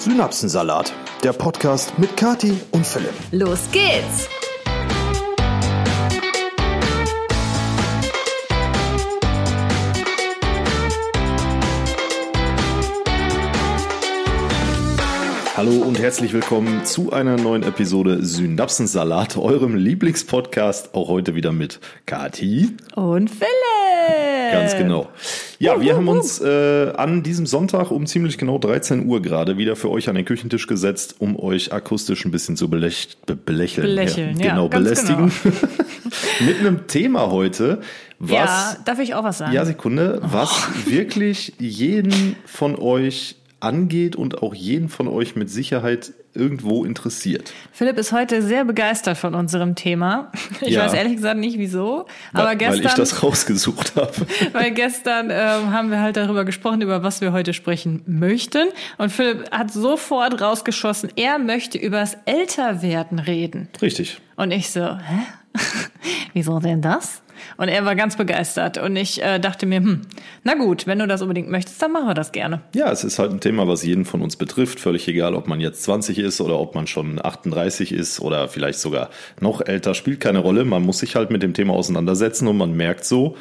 Synapsensalat, der Podcast mit Kati und Philipp. Los geht's! Hallo und herzlich willkommen zu einer neuen Episode Synapsensalat, eurem Lieblingspodcast. Auch heute wieder mit Kati. Und Philipp. Ganz genau. Ja, wir haben uns äh, an diesem Sonntag um ziemlich genau 13 Uhr gerade wieder für euch an den Küchentisch gesetzt, um euch akustisch ein bisschen zu belech be belächeln. Belächeln, ja, ja, genau, ganz belästigen. Mit einem Thema heute, was. Ja, darf ich auch was sagen? Ja, Sekunde. Was wirklich jeden von euch angeht und auch jeden von euch mit Sicherheit irgendwo interessiert. Philipp ist heute sehr begeistert von unserem Thema. Ich Ja. weiß ehrlich gesagt nicht wieso, aber weil, gestern, weil ich das rausgesucht habe. weil gestern ähm, haben wir halt darüber gesprochen, über was wir heute sprechen möchten. Und Philipp hat sofort rausgeschossen, er möchte übers Älterwerden reden. Richtig. Und ich so, hä? Wieso denn das? Und er war ganz begeistert. Und ich äh, dachte mir, hm, na gut, wenn du das unbedingt möchtest, dann machen wir das gerne. Ja, es ist halt ein Thema, was jeden von uns betrifft. Völlig egal, ob man jetzt 20 ist oder ob man schon 38 ist oder vielleicht sogar noch älter, spielt keine Rolle. Man muss sich halt mit dem Thema auseinandersetzen und man merkt so,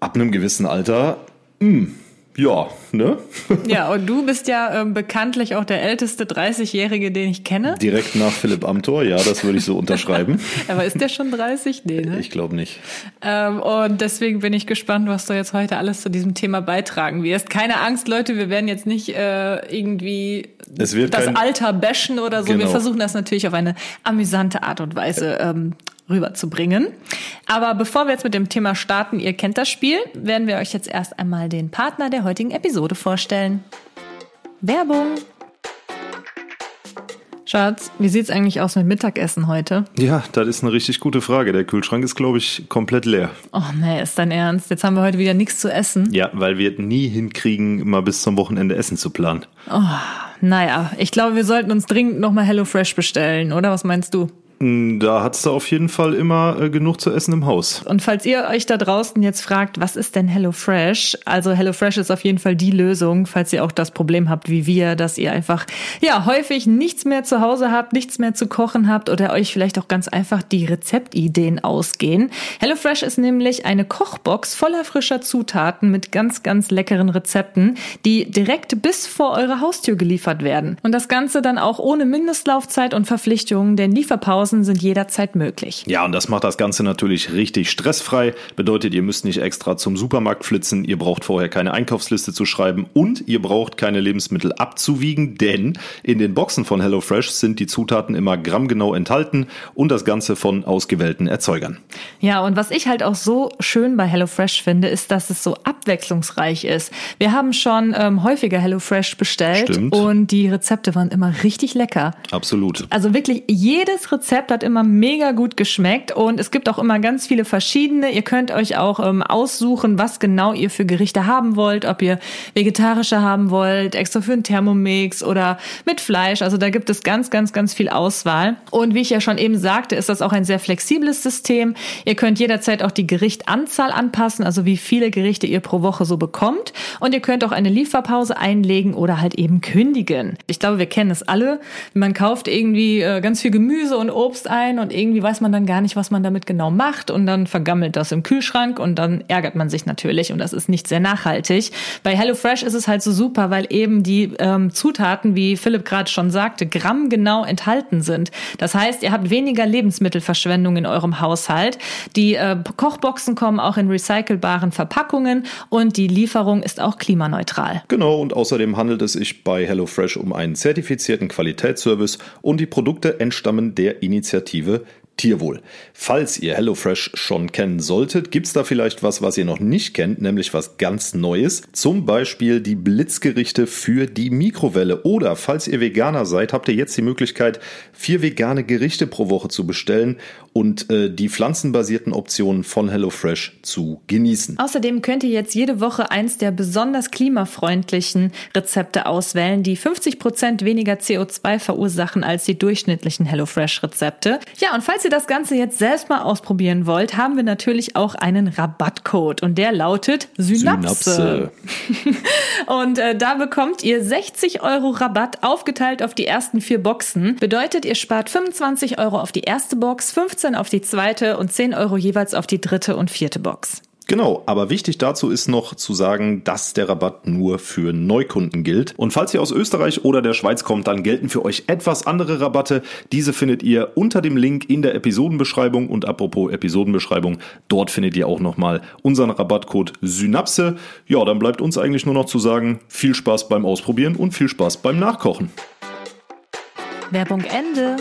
ab einem gewissen Alter, hm, ja, ne? Ja, und du bist ja ähm, bekanntlich auch der älteste 30-Jährige, den ich kenne. Direkt nach Philipp Amthor, ja, das würde ich so unterschreiben. Aber ist der schon 30? Nee, ne? Ich glaube nicht. Ähm, und deswegen bin ich gespannt, was du jetzt heute alles zu diesem Thema beitragen wirst. Keine Angst, Leute, wir werden jetzt nicht äh, irgendwie das kein- Alter bashen oder so. Wir Genau. versuchen das natürlich auf eine amüsante Art und Weise ähm, rüberzubringen. Aber bevor wir jetzt mit dem Thema starten, ihr kennt das Spiel, werden wir euch jetzt erst einmal den Partner der heutigen Episode vorstellen. Werbung. Schatz, wie sieht's eigentlich aus mit Mittagessen heute? Ja, das ist eine richtig gute Frage. Der Kühlschrank ist, glaube ich, komplett leer. Oh nee, ist dein Ernst? Jetzt haben wir heute wieder nichts zu essen. Ja, weil wir nie hinkriegen, mal bis zum Wochenende Essen zu planen. Naja, ich glaube, wir sollten uns dringend nochmal HelloFresh bestellen, oder? Was meinst du? Da hat's da auf jeden Fall immer äh, genug zu essen im Haus. Und falls ihr euch da draußen jetzt fragt, was ist denn HelloFresh? Also HelloFresh ist auf jeden Fall die Lösung, falls ihr auch das Problem habt wie wir, dass ihr einfach ja häufig nichts mehr zu Hause habt, nichts mehr zu kochen habt oder euch vielleicht auch ganz einfach die Rezeptideen ausgehen. HelloFresh ist nämlich eine Kochbox voller frischer Zutaten mit ganz ganz leckeren Rezepten, die direkt bis vor eure Haustür geliefert werden. Und das Ganze dann auch ohne Mindestlaufzeit und Verpflichtungen, denn Lieferpausen sind jederzeit möglich. Ja, und das macht das Ganze natürlich richtig stressfrei. Bedeutet, ihr müsst nicht extra zum Supermarkt flitzen, ihr braucht vorher keine Einkaufsliste zu schreiben und ihr braucht keine Lebensmittel abzuwiegen, denn in den Boxen von HelloFresh sind die Zutaten immer grammgenau enthalten und das Ganze von ausgewählten Erzeugern. Ja, und was ich halt auch so schön bei HelloFresh finde, ist, dass es so abwechslungsreich ist. Wir haben schon ähm, häufiger HelloFresh bestellt Stimmt. und die Rezepte waren immer richtig lecker. Absolut. Also wirklich jedes Rezept hat immer mega gut geschmeckt und es gibt auch immer ganz viele verschiedene. Ihr könnt euch auch ähm, aussuchen, was genau ihr für Gerichte haben wollt, ob ihr vegetarische haben wollt, extra für einen Thermomix oder mit Fleisch. Also da gibt es ganz, ganz, ganz viel Auswahl. Und wie ich ja schon eben sagte, ist das auch ein sehr flexibles System. Ihr könnt jederzeit auch die Gerichtanzahl anpassen, also wie viele Gerichte ihr pro Woche so bekommt. Und ihr könnt auch eine Lieferpause einlegen oder halt eben kündigen. Ich glaube, wir kennen es alle. Man kauft irgendwie äh, ganz viel Gemüse und Obst ein und irgendwie weiß man dann gar nicht, was man damit genau macht und dann vergammelt das im Kühlschrank und dann ärgert man sich natürlich und das ist nicht sehr nachhaltig. Bei HelloFresh ist es halt so super, weil eben die ähm, Zutaten, wie Philipp gerade schon sagte, grammgenau enthalten sind. Das heißt, ihr habt weniger Lebensmittelverschwendung in eurem Haushalt. Die äh, Kochboxen kommen auch in recycelbaren Verpackungen und die Lieferung ist auch klimaneutral. Genau, und außerdem handelt es sich bei HelloFresh um einen zertifizierten Qualitätsservice und die Produkte entstammen der Initiative Tierwohl. Falls ihr HelloFresh schon kennen solltet, gibt's da vielleicht was, was ihr noch nicht kennt, nämlich was ganz Neues. Zum Beispiel die Blitzgerichte für die Mikrowelle. Oder falls ihr Veganer seid, habt ihr jetzt die Möglichkeit, vier vegane Gerichte pro Woche zu bestellen und äh, die pflanzenbasierten Optionen von HelloFresh zu genießen. Außerdem könnt ihr jetzt jede Woche eins der besonders klimafreundlichen Rezepte auswählen, die 50% weniger CO2 verursachen als die durchschnittlichen HelloFresh-Rezepte. Ja, und falls ihr ihr das Ganze jetzt selbst mal ausprobieren wollt, haben wir natürlich auch einen Rabattcode und der lautet Synapse. Synapse. und äh, da bekommt ihr 60 Euro Rabatt aufgeteilt auf die ersten vier Boxen. Bedeutet, ihr spart 25 Euro auf die erste Box, 15 auf die zweite und 10 Euro jeweils auf die dritte und vierte Box. Genau, aber wichtig dazu ist noch zu sagen, dass der Rabatt nur für Neukunden gilt. Und falls ihr aus Österreich oder der Schweiz kommt, dann gelten für euch etwas andere Rabatte. Diese findet ihr unter dem Link in der Episodenbeschreibung. Und apropos Episodenbeschreibung, dort findet ihr auch nochmal unseren Rabattcode Synapse. Ja, dann bleibt uns eigentlich nur noch zu sagen, viel Spaß beim Ausprobieren und viel Spaß beim Nachkochen. Werbung Ende.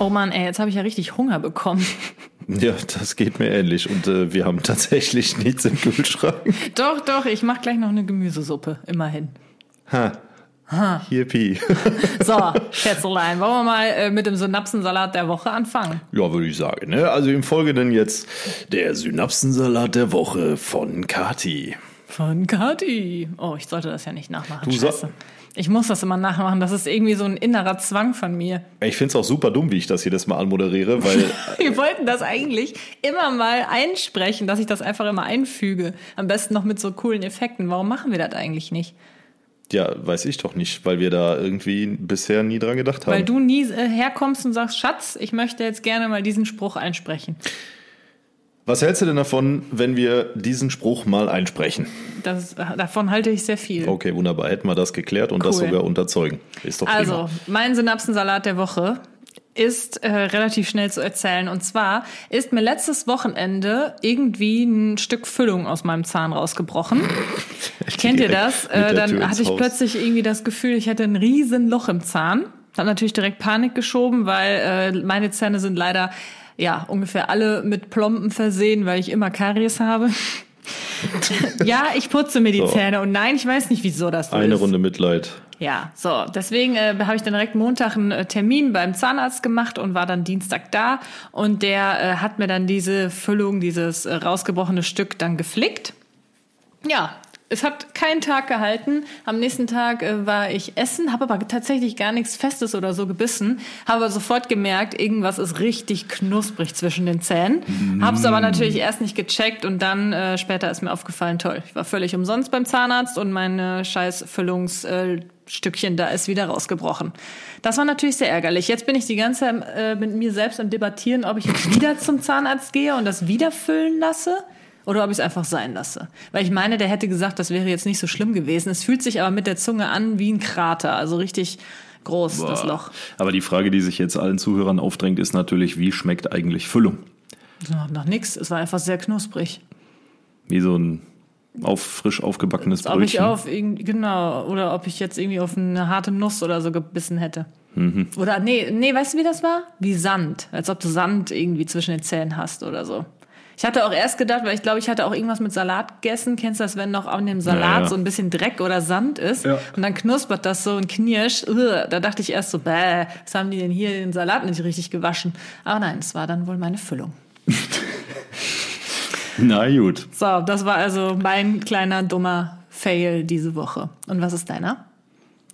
Oh Mann, ey, jetzt habe ich ja richtig Hunger bekommen. Ja, das geht mir ähnlich und äh, wir haben tatsächlich nichts im Kühlschrank. Doch, doch, ich mache gleich noch eine Gemüsesuppe, immerhin. Ha. Ha. Yippie. So, Schätzelein, wollen wir mal äh, mit dem Synapsensalat der Woche anfangen? Ja, würde ich sagen. Ne? Also im Folgenden jetzt der Synapsensalat der Woche von Kati. Von Kati. Oh, ich sollte das ja nicht nachmachen. Du Scheiße. Ich muss das immer nachmachen. Das ist irgendwie so ein innerer Zwang von mir. Ich finde es auch super dumm, wie ich das jedes Mal anmoderiere, weil. Wir wollten das eigentlich immer mal einsprechen, dass ich das einfach immer einfüge. Am besten noch mit so coolen Effekten. Warum machen wir das eigentlich nicht? Ja, weiß ich doch nicht, weil wir da irgendwie bisher nie dran gedacht haben. Weil du nie äh, herkommst und sagst, Schatz, ich möchte jetzt gerne mal diesen Spruch einsprechen. Was hältst du denn davon, wenn wir diesen Spruch mal einsprechen? Das, davon halte ich sehr viel. Okay, wunderbar. Hätten wir das geklärt und cool. das sogar unterzeugen. Ist doch also, prima. mein Synapsensalat der Woche ist äh, relativ schnell zu erzählen. Und zwar ist mir letztes Wochenende irgendwie ein Stück Füllung aus meinem Zahn rausgebrochen. Kennt ihr das? Äh, dann hatte ich Haus. plötzlich irgendwie das Gefühl, ich hätte ein riesen Loch im Zahn. Hab natürlich direkt Panik geschoben, weil äh, meine Zähne sind leider ja, ungefähr alle mit Plomben versehen, weil ich immer Karies habe. ja, ich putze mir die so. Zähne und nein, ich weiß nicht, wieso das so Eine ist. Runde Mitleid. Ja, so, deswegen äh, habe ich dann direkt Montag einen äh, Termin beim Zahnarzt gemacht und war dann Dienstag da und der äh, hat mir dann diese Füllung, dieses äh, rausgebrochene Stück dann geflickt. Ja, es hat keinen Tag gehalten. Am nächsten Tag äh, war ich essen, habe aber tatsächlich gar nichts Festes oder so gebissen. Habe aber sofort gemerkt, irgendwas ist richtig knusprig zwischen den Zähnen. Mm. Habe es aber natürlich erst nicht gecheckt und dann äh, später ist mir aufgefallen, toll, ich war völlig umsonst beim Zahnarzt und meine scheiß Füllungsstückchen da ist wieder rausgebrochen. Das war natürlich sehr ärgerlich. Jetzt bin ich die ganze Zeit äh, mit mir selbst am Debattieren, ob ich jetzt wieder zum Zahnarzt gehe und das wieder füllen lasse oder ob ich es einfach sein lasse. Weil ich meine, der hätte gesagt, das wäre jetzt nicht so schlimm gewesen. Es fühlt sich aber mit der Zunge an wie ein Krater, also richtig groß, Boah. das Loch. Aber die Frage, die sich jetzt allen Zuhörern aufdrängt, ist natürlich, wie schmeckt eigentlich Füllung? Nach nix. Es war einfach sehr knusprig. Wie so ein auf frisch aufgebackenes Brötchen. Ob ich auf genau oder ob ich jetzt irgendwie auf eine harte Nuss oder so gebissen hätte. Mhm. Oder nee, nee, weißt du, wie das war? Wie Sand, als ob du Sand irgendwie zwischen den Zähnen hast oder so. Ich hatte auch erst gedacht, weil ich glaube, ich hatte auch irgendwas mit Salat gegessen. Kennst du das, wenn noch an dem Salat ja, ja. so ein bisschen Dreck oder Sand ist? Ja. Und dann knuspert das so und knirscht. Ugh, da dachte ich erst so, bäh, was haben die denn hier den Salat nicht richtig gewaschen? Aber nein, es war dann wohl meine Füllung. Na gut. So, das war also mein kleiner dummer Fail diese Woche. Und was ist deiner?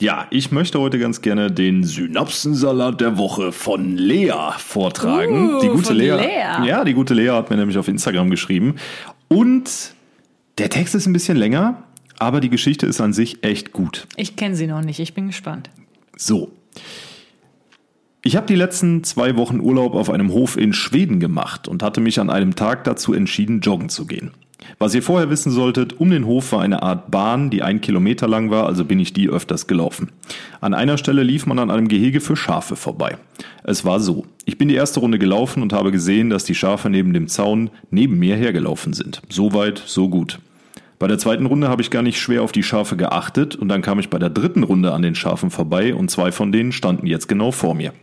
Ja, ich möchte heute ganz gerne den Synapsensalat der Woche von Lea vortragen. Uh, die gute Lea, Lea. Ja, die gute Lea hat mir nämlich auf Instagram geschrieben. Und der Text ist ein bisschen länger, aber die Geschichte ist an sich echt gut. Ich kenne sie noch nicht, ich bin gespannt. So. Ich habe die letzten zwei Wochen Urlaub auf einem Hof in Schweden gemacht und hatte mich an einem Tag dazu entschieden, joggen zu gehen. Was ihr vorher wissen solltet, um den Hof war eine Art Bahn, die ein Kilometer lang war, also bin ich die öfters gelaufen. An einer Stelle lief man an einem Gehege für Schafe vorbei. Es war so. Ich bin die erste Runde gelaufen und habe gesehen, dass die Schafe neben dem Zaun neben mir hergelaufen sind. So weit, so gut. Bei der zweiten Runde habe ich gar nicht schwer auf die Schafe geachtet und dann kam ich bei der dritten Runde an den Schafen vorbei und zwei von denen standen jetzt genau vor mir.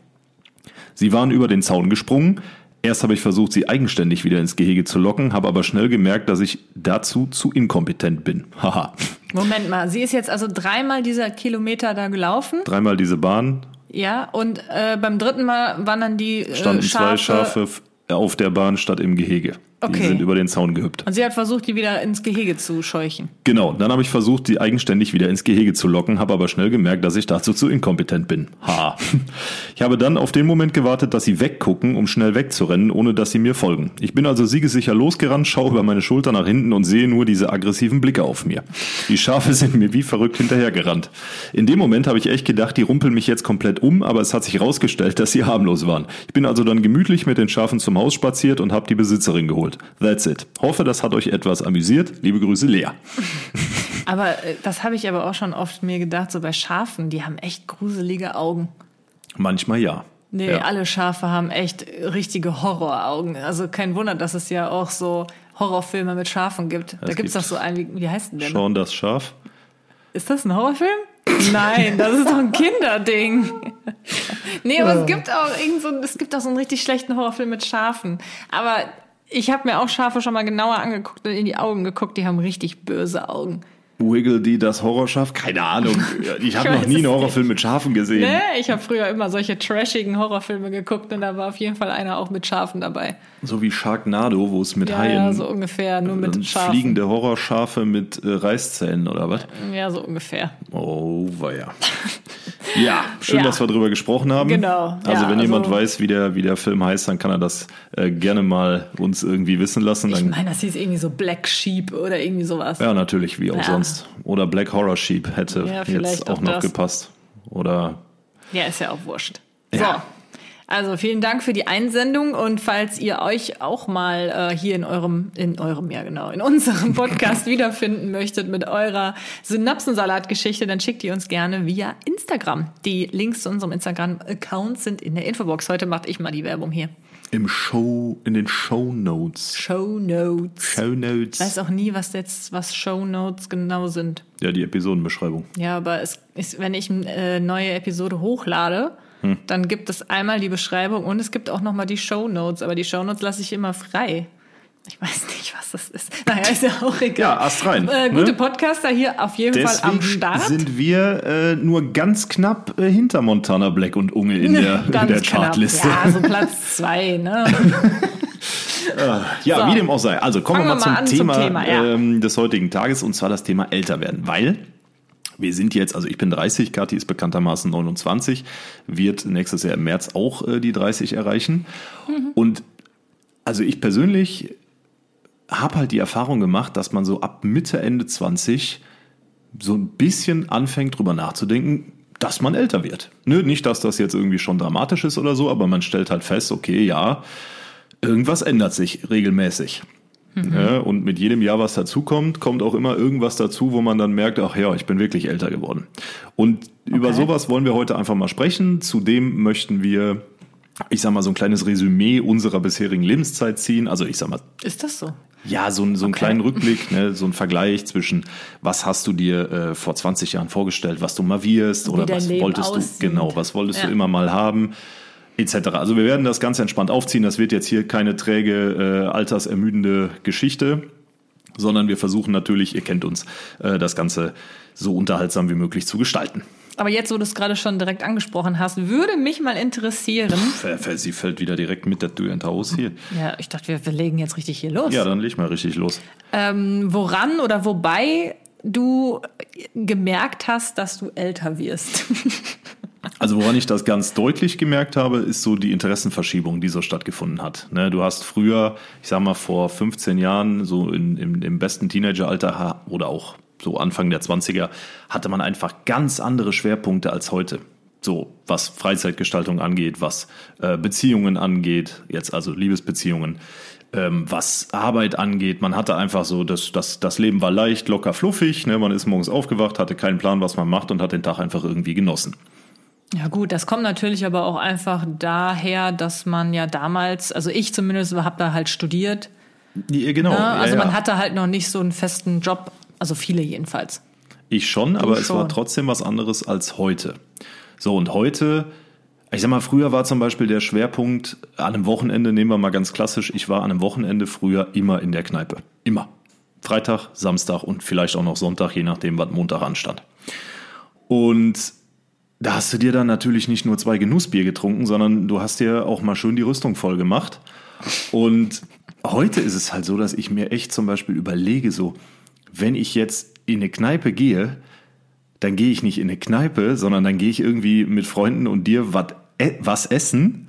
Sie waren über den Zaun gesprungen, Erst habe ich versucht, sie eigenständig wieder ins Gehege zu locken, habe aber schnell gemerkt, dass ich dazu zu inkompetent bin. Haha. Moment mal, sie ist jetzt also dreimal dieser Kilometer da gelaufen? Dreimal diese Bahn. Ja, und äh, beim dritten Mal waren dann die äh, Standen Schafe zwei Schafe auf der Bahn statt im Gehege. Okay. Die sind über den Zaun gehüpft. Und sie hat versucht, die wieder ins Gehege zu scheuchen. Genau, dann habe ich versucht, die eigenständig wieder ins Gehege zu locken, habe aber schnell gemerkt, dass ich dazu zu inkompetent bin. Ha. Ich habe dann auf den Moment gewartet, dass sie weggucken, um schnell wegzurennen, ohne dass sie mir folgen. Ich bin also siegesicher losgerannt, schaue über meine Schulter nach hinten und sehe nur diese aggressiven Blicke auf mir. Die Schafe sind mir wie verrückt hinterhergerannt. In dem Moment habe ich echt gedacht, die rumpeln mich jetzt komplett um, aber es hat sich herausgestellt, dass sie harmlos waren. Ich bin also dann gemütlich mit den Schafen zum Haus spaziert und habe die Besitzerin geholt. That's it. Hoffe, das hat euch etwas amüsiert. Liebe Grüße, Lea. Aber äh, das habe ich aber auch schon oft mir gedacht, so bei Schafen, die haben echt gruselige Augen. Manchmal ja. Nee, ja. alle Schafe haben echt richtige Horroraugen. Also kein Wunder, dass es ja auch so Horrorfilme mit Schafen gibt. da gibt's gibt doch so einen, wie, wie heißt denn der? Schauen das Schaf. Ist das ein Horrorfilm? Nein, das ist doch ein Kinderding. nee, aber es gibt auch irgend so, es gibt auch so einen richtig schlechten Horrorfilm mit Schafen. Aber ich habe mir auch Schafe schon mal genauer angeguckt und in die Augen geguckt. Die haben richtig böse Augen. Wiggle die das Horrorschaf? Keine Ahnung. Ich habe noch nie einen Horrorfilm mit Schafen gesehen. Nee, ich habe früher immer solche trashigen Horrorfilme geguckt und da war auf jeden Fall einer auch mit Schafen dabei. So wie Sharknado, wo es mit Ja, Haien ja, so ungefähr, nur mit Schafen. fliegende Horrorschafe mit äh, Reißzähnen oder was? Ja, so ungefähr. Oh, weia. Ja, schön, Ja. dass wir drüber gesprochen haben. Genau, Also ja, wenn jemand also- weiß, wie der, wie der Film heißt, dann kann er das äh, gerne mal uns irgendwie wissen lassen. Ich Dann, meine, das hieß irgendwie so Black Sheep oder irgendwie sowas. ja, natürlich, wie auch sonst. Oder Black Horror Sheep hätte jetzt auch auch noch das. gepasst. Oder Ja, ist ja auch wurscht. So. Also vielen Dank für die Einsendung und falls ihr euch auch mal äh, hier in eurem, in eurem, ja genau, in unserem Podcast wiederfinden möchtet mit eurer Synapsensalat-Geschichte, dann schickt ihr uns gerne via Instagram. Die Links zu unserem Instagram-Account sind in der Infobox. Heute mache ich mal die Werbung hier. im Show, in den Show Notes. Show Notes. Show Notes. Ich weiß auch nie, was jetzt, was Show Notes genau sind. Ja, die Episodenbeschreibung. Ja, aber es ist, wenn ich eine äh, neue Episode hochlade, Hm. dann gibt es einmal die Beschreibung und es gibt auch noch mal die Show Notes. Aber die Show Notes lasse ich immer frei. Ich weiß nicht, was das ist. Naja, ist ja auch egal. Ja, Ast rein, Äh, gute ne? Podcaster hier auf jeden Fall am Deswegen Start. sind wir äh, nur ganz knapp äh, hinter Montana Black und Unge in der, in der. Chartliste. Ja, so Platz zwei, ne? Ja, So. wie dem auch sei. Also kommen Fangen wir mal zum mal an zum Thema, Thema, ja. ähm, des heutigen Tages und zwar das Thema älter werden, weil wir sind jetzt, also ich bin 30, Kathi ist bekanntermaßen 29, wird nächstes Jahr im März auch äh, die 30 erreichen. Mhm. Und also ich persönlich habe halt die Erfahrung gemacht, dass man so ab Mitte, Ende 20 so ein bisschen anfängt drüber nachzudenken, dass man älter wird. Nö, nicht, dass das jetzt irgendwie schon dramatisch ist oder so, aber man stellt halt fest, okay, ja, irgendwas ändert sich regelmäßig. Ja, und mit jedem Jahr, was dazukommt, kommt auch immer irgendwas dazu, wo man dann merkt, ach ja, ich bin wirklich älter geworden. Und über sowas wollen wir heute einfach mal sprechen. Zudem möchten wir, ich sag mal, so ein kleines Resümee unserer bisherigen Lebenszeit ziehen. Also ich sag mal, Ist das so? ja, so, ein- so einen kleinen Rückblick, ne, so ein Vergleich zwischen, was hast du dir äh, vor 20 Jahren vorgestellt, was du mal wirst, oder was Leben wolltest aussieht. du, genau, was wolltest Ja. du immer mal haben, etc. Also wir werden das ganz entspannt aufziehen. Das wird jetzt hier keine träge, äh, altersermüdende Geschichte, sondern wir versuchen natürlich, ihr kennt uns, äh, das Ganze so unterhaltsam wie möglich zu gestalten. Aber jetzt, wo du es gerade schon direkt angesprochen hast, würde mich mal interessieren. Ver- Sie fällt wieder direkt mit der Tür ins Haus hier. Ja, ich dachte, wir, wir legen jetzt richtig hier los. Ja, dann leg mal richtig los. Ähm, woran oder wobei du gemerkt hast, dass du älter wirst? Also woran ich das ganz deutlich gemerkt habe, ist so die Interessenverschiebung, die so stattgefunden hat. Ne, du hast früher, ich sag mal vor 15 Jahren, so in, im, im besten Teenageralter oder auch so Anfang der 20er, hatte man einfach ganz andere Schwerpunkte als heute. So, was Freizeitgestaltung angeht, was äh, Beziehungen angeht, jetzt also Liebesbeziehungen, ähm, was Arbeit angeht. Man hatte einfach so, das, das, das Leben war leicht, locker, fluffig. Ne? Man ist morgens aufgewacht, hatte keinen Plan, was man macht und hat den Tag einfach irgendwie genossen. Ja gut, das kommt natürlich aber auch einfach daher, dass man ja damals, also ich zumindest habe da halt studiert. Ja, genau. Ne? ja, Also ja. man hatte halt noch nicht so einen festen Job, also viele jedenfalls. Ich schon, aber es war schon. trotzdem was anderes als heute. So, und heute, ich sag mal, früher war zum Beispiel der Schwerpunkt an einem Wochenende, nehmen wir mal ganz klassisch, ich war an einem Wochenende früher immer in der Kneipe. Immer. Freitag, Samstag und vielleicht auch noch Sonntag, je nachdem, was Montag anstand. Und da hast du dir dann natürlich nicht nur zwei Genussbier getrunken, sondern du hast dir auch mal schön die Rüstung voll gemacht. Und heute ist es halt so, dass ich mir echt zum Beispiel überlege, so, wenn ich jetzt in eine Kneipe gehe, dann gehe ich nicht in eine Kneipe, sondern dann gehe ich irgendwie mit Freunden und dir e, was essen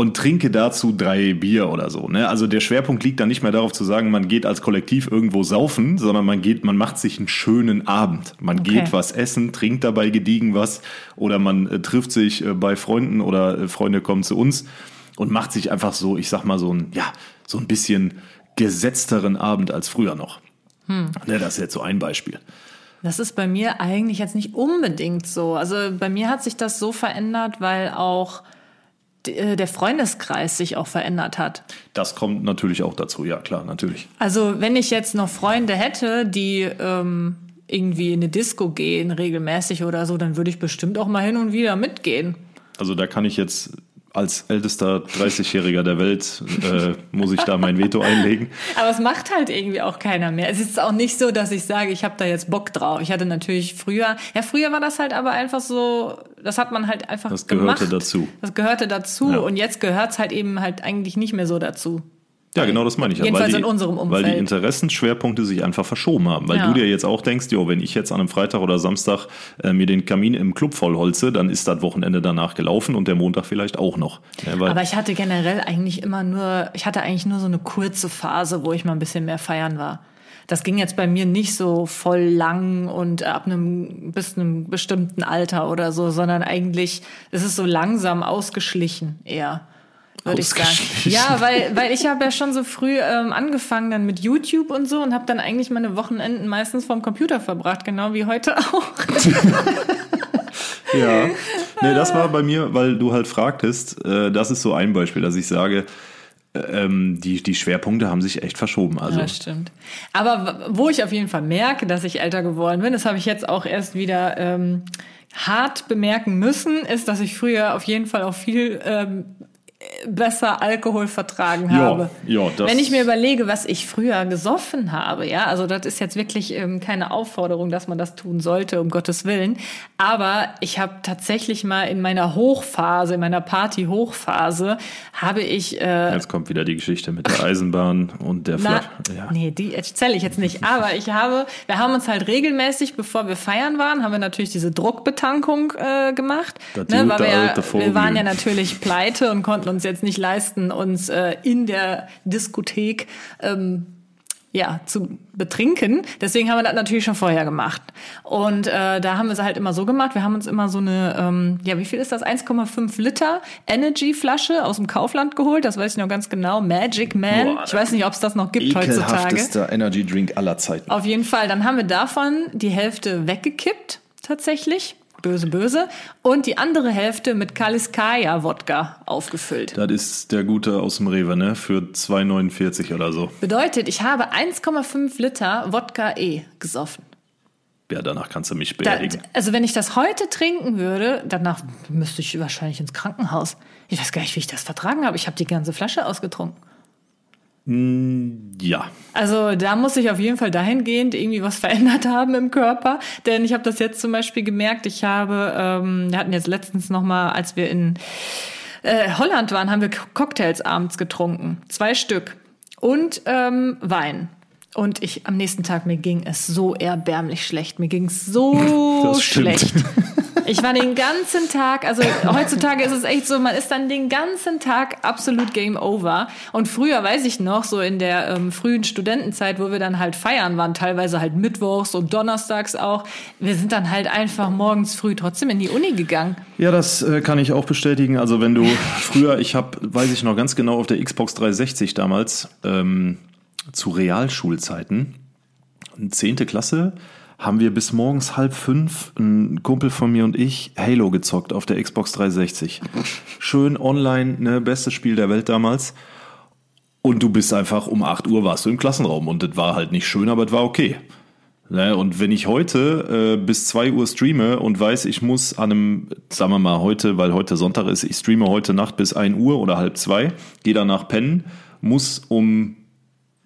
und trinke dazu drei Bier oder so. Ne? Also der Schwerpunkt liegt dann nicht mehr darauf zu sagen, man geht als Kollektiv irgendwo saufen, sondern man geht, man macht sich einen schönen Abend. Man okay. geht was essen, trinkt dabei gediegen was oder man äh, trifft sich äh, bei Freunden oder äh, Freunde kommen zu uns und macht sich einfach so, ich sag mal so ein, ja, so ein bisschen gesetzteren Abend als früher noch. Hm. Ne, das ist jetzt so ein Beispiel. Das ist bei mir eigentlich jetzt nicht unbedingt so. Also bei mir hat sich das so verändert, weil auch der Freundeskreis sich auch verändert hat. Das kommt natürlich auch dazu, ja klar, natürlich. Also wenn ich jetzt noch Freunde hätte, die ähm, irgendwie in eine Disco gehen regelmäßig oder so, dann würde ich bestimmt auch mal hin und wieder mitgehen. Also da kann ich jetzt als ältester 30-Jähriger der Welt äh, muss ich da mein Veto einlegen. Aber es macht halt irgendwie auch keiner mehr. Es ist auch nicht so, dass ich sage, ich habe da jetzt Bock drauf. Ich hatte natürlich früher, ja früher war das halt aber einfach so, das hat man halt einfach das gehörte gemacht. dazu. Das gehörte dazu ja. und jetzt gehört's halt eben halt eigentlich nicht mehr so dazu. Ja, genau das meine ich. Jedenfalls weil die, in unserem Umfeld. Weil die Interessenschwerpunkte sich einfach verschoben haben. Weil ja. du dir jetzt auch denkst, jo, wenn ich jetzt an einem Freitag oder Samstag äh, mir den Kamin im Club vollholze, dann ist das Wochenende danach gelaufen und der Montag vielleicht auch noch. Ja, Aber ich hatte generell eigentlich immer nur, ich hatte eigentlich nur so eine kurze Phase, wo ich mal ein bisschen mehr feiern war. Das ging jetzt bei mir nicht so voll lang und ab einem bis einem bestimmten Alter oder so, sondern eigentlich es ist so langsam ausgeschlichen eher würde ich sagen. Ja, weil, weil ich habe ja schon so früh ähm, angefangen dann mit YouTube und so und habe dann eigentlich meine Wochenenden meistens vorm Computer verbracht, genau wie heute auch. ja, nee, das war bei mir, weil du halt fragtest, äh, das ist so ein Beispiel, dass ich sage, äh, ähm, die, die Schwerpunkte haben sich echt verschoben. Also. Ja, stimmt. Aber wo ich auf jeden Fall merke, dass ich älter geworden bin, das habe ich jetzt auch erst wieder ähm, hart bemerken müssen, ist, dass ich früher auf jeden Fall auch viel ähm, besser Alkohol vertragen habe. Ja, ja, Wenn ich mir überlege, was ich früher gesoffen habe, ja, also das ist jetzt wirklich ähm, keine Aufforderung, dass man das tun sollte, um Gottes Willen. Aber ich habe tatsächlich mal in meiner Hochphase, in meiner Party-Hochphase, habe ich. Äh, jetzt kommt wieder die Geschichte mit der Eisenbahn und der Flat. Ja. Nee, die erzähle ich jetzt nicht. Aber ich habe, wir haben uns halt regelmäßig, bevor wir feiern waren, haben wir natürlich diese Druckbetankung äh, gemacht. Das ne, weil wir, ja, wir waren ja natürlich pleite und konnten uns jetzt nicht leisten, uns äh, in der Diskothek ähm, ja, zu betrinken. Deswegen haben wir das natürlich schon vorher gemacht. Und äh, da haben wir es halt immer so gemacht. Wir haben uns immer so eine, ähm, ja, wie viel ist das? 1,5 Liter Energy-Flasche aus dem Kaufland geholt. Das weiß ich noch ganz genau. Magic Man. Boah, ich weiß nicht, ob es das noch gibt heutzutage. Energy Drink aller Zeiten. Auf jeden Fall. Dann haben wir davon die Hälfte weggekippt, tatsächlich böse, böse. Und die andere Hälfte mit Kaliskaya-Wodka aufgefüllt. Das ist der gute aus dem Rewe, ne? Für 2,49 oder so. Bedeutet, ich habe 1,5 Liter Wodka E gesoffen. Ja, danach kannst du mich beerdigen. Da, also wenn ich das heute trinken würde, danach müsste ich wahrscheinlich ins Krankenhaus. Ich weiß gar nicht, wie ich das vertragen habe. Ich habe die ganze Flasche ausgetrunken. Hm, ja. Also da muss ich auf jeden Fall dahingehend irgendwie was verändert haben im Körper, denn ich habe das jetzt zum Beispiel gemerkt. Ich habe, ähm, wir hatten jetzt letztens noch mal, als wir in äh, Holland waren, haben wir Cocktails abends getrunken, zwei Stück und ähm, Wein. Und ich am nächsten Tag mir ging es so erbärmlich schlecht. Mir ging es so schlecht. Ich war den ganzen Tag, also heutzutage ist es echt so, man ist dann den ganzen Tag absolut Game Over. Und früher weiß ich noch, so in der ähm, frühen Studentenzeit, wo wir dann halt feiern waren, teilweise halt mittwochs und donnerstags auch, wir sind dann halt einfach morgens früh trotzdem in die Uni gegangen. Ja, das äh, kann ich auch bestätigen. Also wenn du früher, ich habe, weiß ich noch ganz genau, auf der Xbox 360 damals ähm, zu Realschulzeiten, zehnte Klasse, haben wir bis morgens halb fünf, ein Kumpel von mir und ich, Halo gezockt auf der Xbox 360. Schön online, ne, bestes Spiel der Welt damals. Und du bist einfach um 8 Uhr warst du im Klassenraum und das war halt nicht schön, aber das war okay. Ne, und wenn ich heute äh, bis 2 Uhr streame und weiß, ich muss an einem, sagen wir mal heute, weil heute Sonntag ist, ich streame heute Nacht bis 1 Uhr oder halb zwei, gehe danach pennen, muss um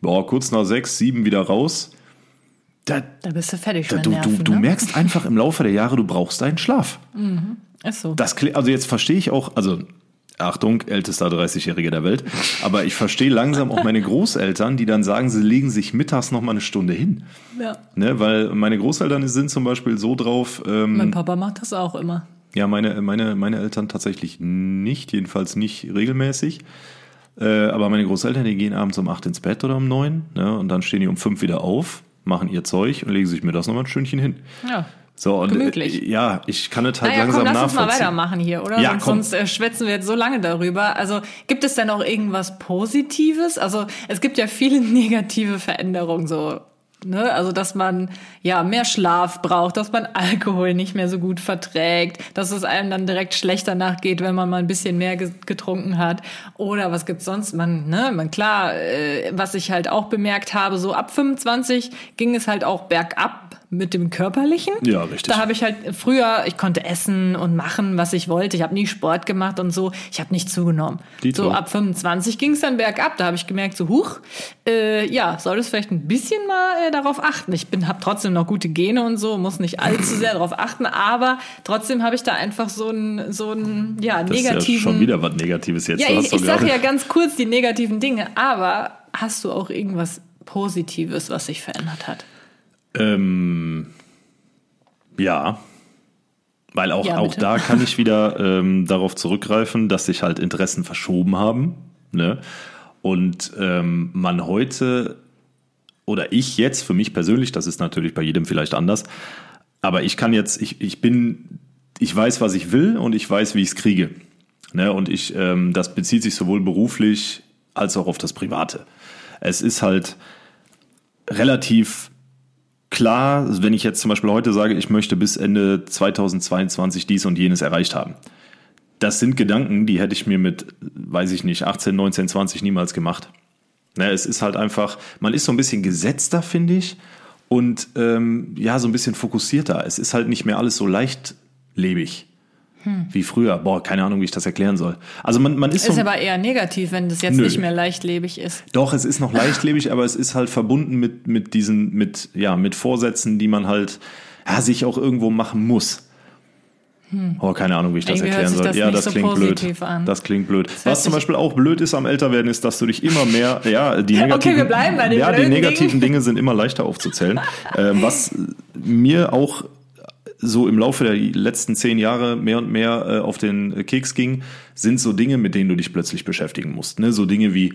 boah, kurz nach 6, 7 wieder raus, da, da bist du fertig. Da, du, Nerven, du, du ne? merkst einfach im Laufe der Jahre, du brauchst deinen Schlaf. Mhm. Ist so. Das, also jetzt verstehe ich auch, also Achtung, ältester 30-Jährige der Welt. Aber ich verstehe langsam auch meine Großeltern, die dann sagen, sie legen sich mittags noch mal eine Stunde hin. Ja. Ne, weil meine Großeltern sind zum Beispiel so drauf. Ähm, Mein Papa macht das auch immer. ja, meine, meine, meine Eltern tatsächlich nicht, jedenfalls nicht regelmäßig. Äh, aber meine Großeltern, die gehen abends um 8 ins Bett oder um 9 ne, und dann stehen die um 5 wieder auf, machen ihr Zeug und legen sich mittags noch mal ein Stündchen hin. Ja. So, und Gemütlich. Äh, ja, ich kann es halt Naja, langsam komm, lass uns mal nachvollziehen. weitermachen hier, oder? Ja, sonst komm. sonst äh, schwätzen wir jetzt so lange darüber. Also gibt es denn auch irgendwas Positives? Also es gibt ja viele negative Veränderungen so. Ne? Also dass man ja mehr Schlaf braucht, dass man Alkohol nicht mehr so gut verträgt, dass es einem dann direkt schlechter nachgeht, wenn man mal ein bisschen mehr ge- getrunken hat. Oder was gibt's sonst? Man, ne, man klar, äh, was ich halt auch bemerkt habe, so ab 25 ging es halt auch bergab mit dem Körperlichen. Ja, richtig. Da habe ich halt früher, ich konnte essen und machen, was ich wollte. Ich habe nie Sport gemacht und so. Ich habe nicht zugenommen. Dito. So ab 25 ging es dann bergab. Da habe ich gemerkt, so huch, äh, ja, solltest vielleicht ein bisschen mal äh, darauf achten. Ich bin, habe trotzdem noch gute Gene und so, muss nicht allzu sehr darauf achten, aber trotzdem habe ich da einfach so einen, so einen, ja, Das ist ja schon wieder was Negatives jetzt. Ja, ich, ich sage ja ganz kurz die negativen Dinge, aber hast du auch irgendwas Positives, was sich verändert hat? Ähm, ja. Weil auch, Ja, auch da kann ich wieder ähm, darauf zurückgreifen, dass sich halt Interessen verschoben haben. Ne? Und ähm, man heute oder ich jetzt, für mich persönlich, das ist natürlich bei jedem vielleicht anders, aber ich kann jetzt, ich, ich bin, ich weiß, was ich will und ich weiß, wie ich es kriege. Ne? Und ich, ähm, das bezieht sich sowohl beruflich als auch auf das Private. Es ist halt relativ klar, wenn ich jetzt zum Beispiel heute sage, ich möchte bis Ende 2022 dies und jenes erreicht haben. Das sind Gedanken, die hätte ich mir mit, weiß ich nicht, 18, 19, 20 niemals gemacht. Ne, es ist halt einfach, man ist so ein bisschen gesetzter, finde ich, und ähm, ja, so ein bisschen fokussierter. Es ist halt nicht mehr alles so leichtlebig wie früher. Boah, keine Ahnung, wie ich das erklären soll. Also man, man ist so. Ist aber eher negativ, wenn das jetzt Nö. nicht mehr leichtlebig ist. Doch, es ist noch leichtlebig, aber es ist halt verbunden mit, mit diesen, mit, ja, mit Vorsätzen, die man halt ja, sich auch irgendwo machen muss. Oh, keine Ahnung, wie ich das Hm. Irgendwie erklären soll. das ja, das so klingt blöd. an. Das klingt blöd. hört Was zum Beispiel auch blöd ist am Älterwerden, ist, dass du dich immer mehr, ja, die negativen, wir bleiben bei den ja, die negativen Dingen. Dinge sind immer leichter aufzuzählen. ähm, was mir auch so im Laufe der letzten zehn Jahre mehr und mehr äh, auf den Keks ging, sind so Dinge, mit denen du dich plötzlich beschäftigen musst. Ne? So Dinge wie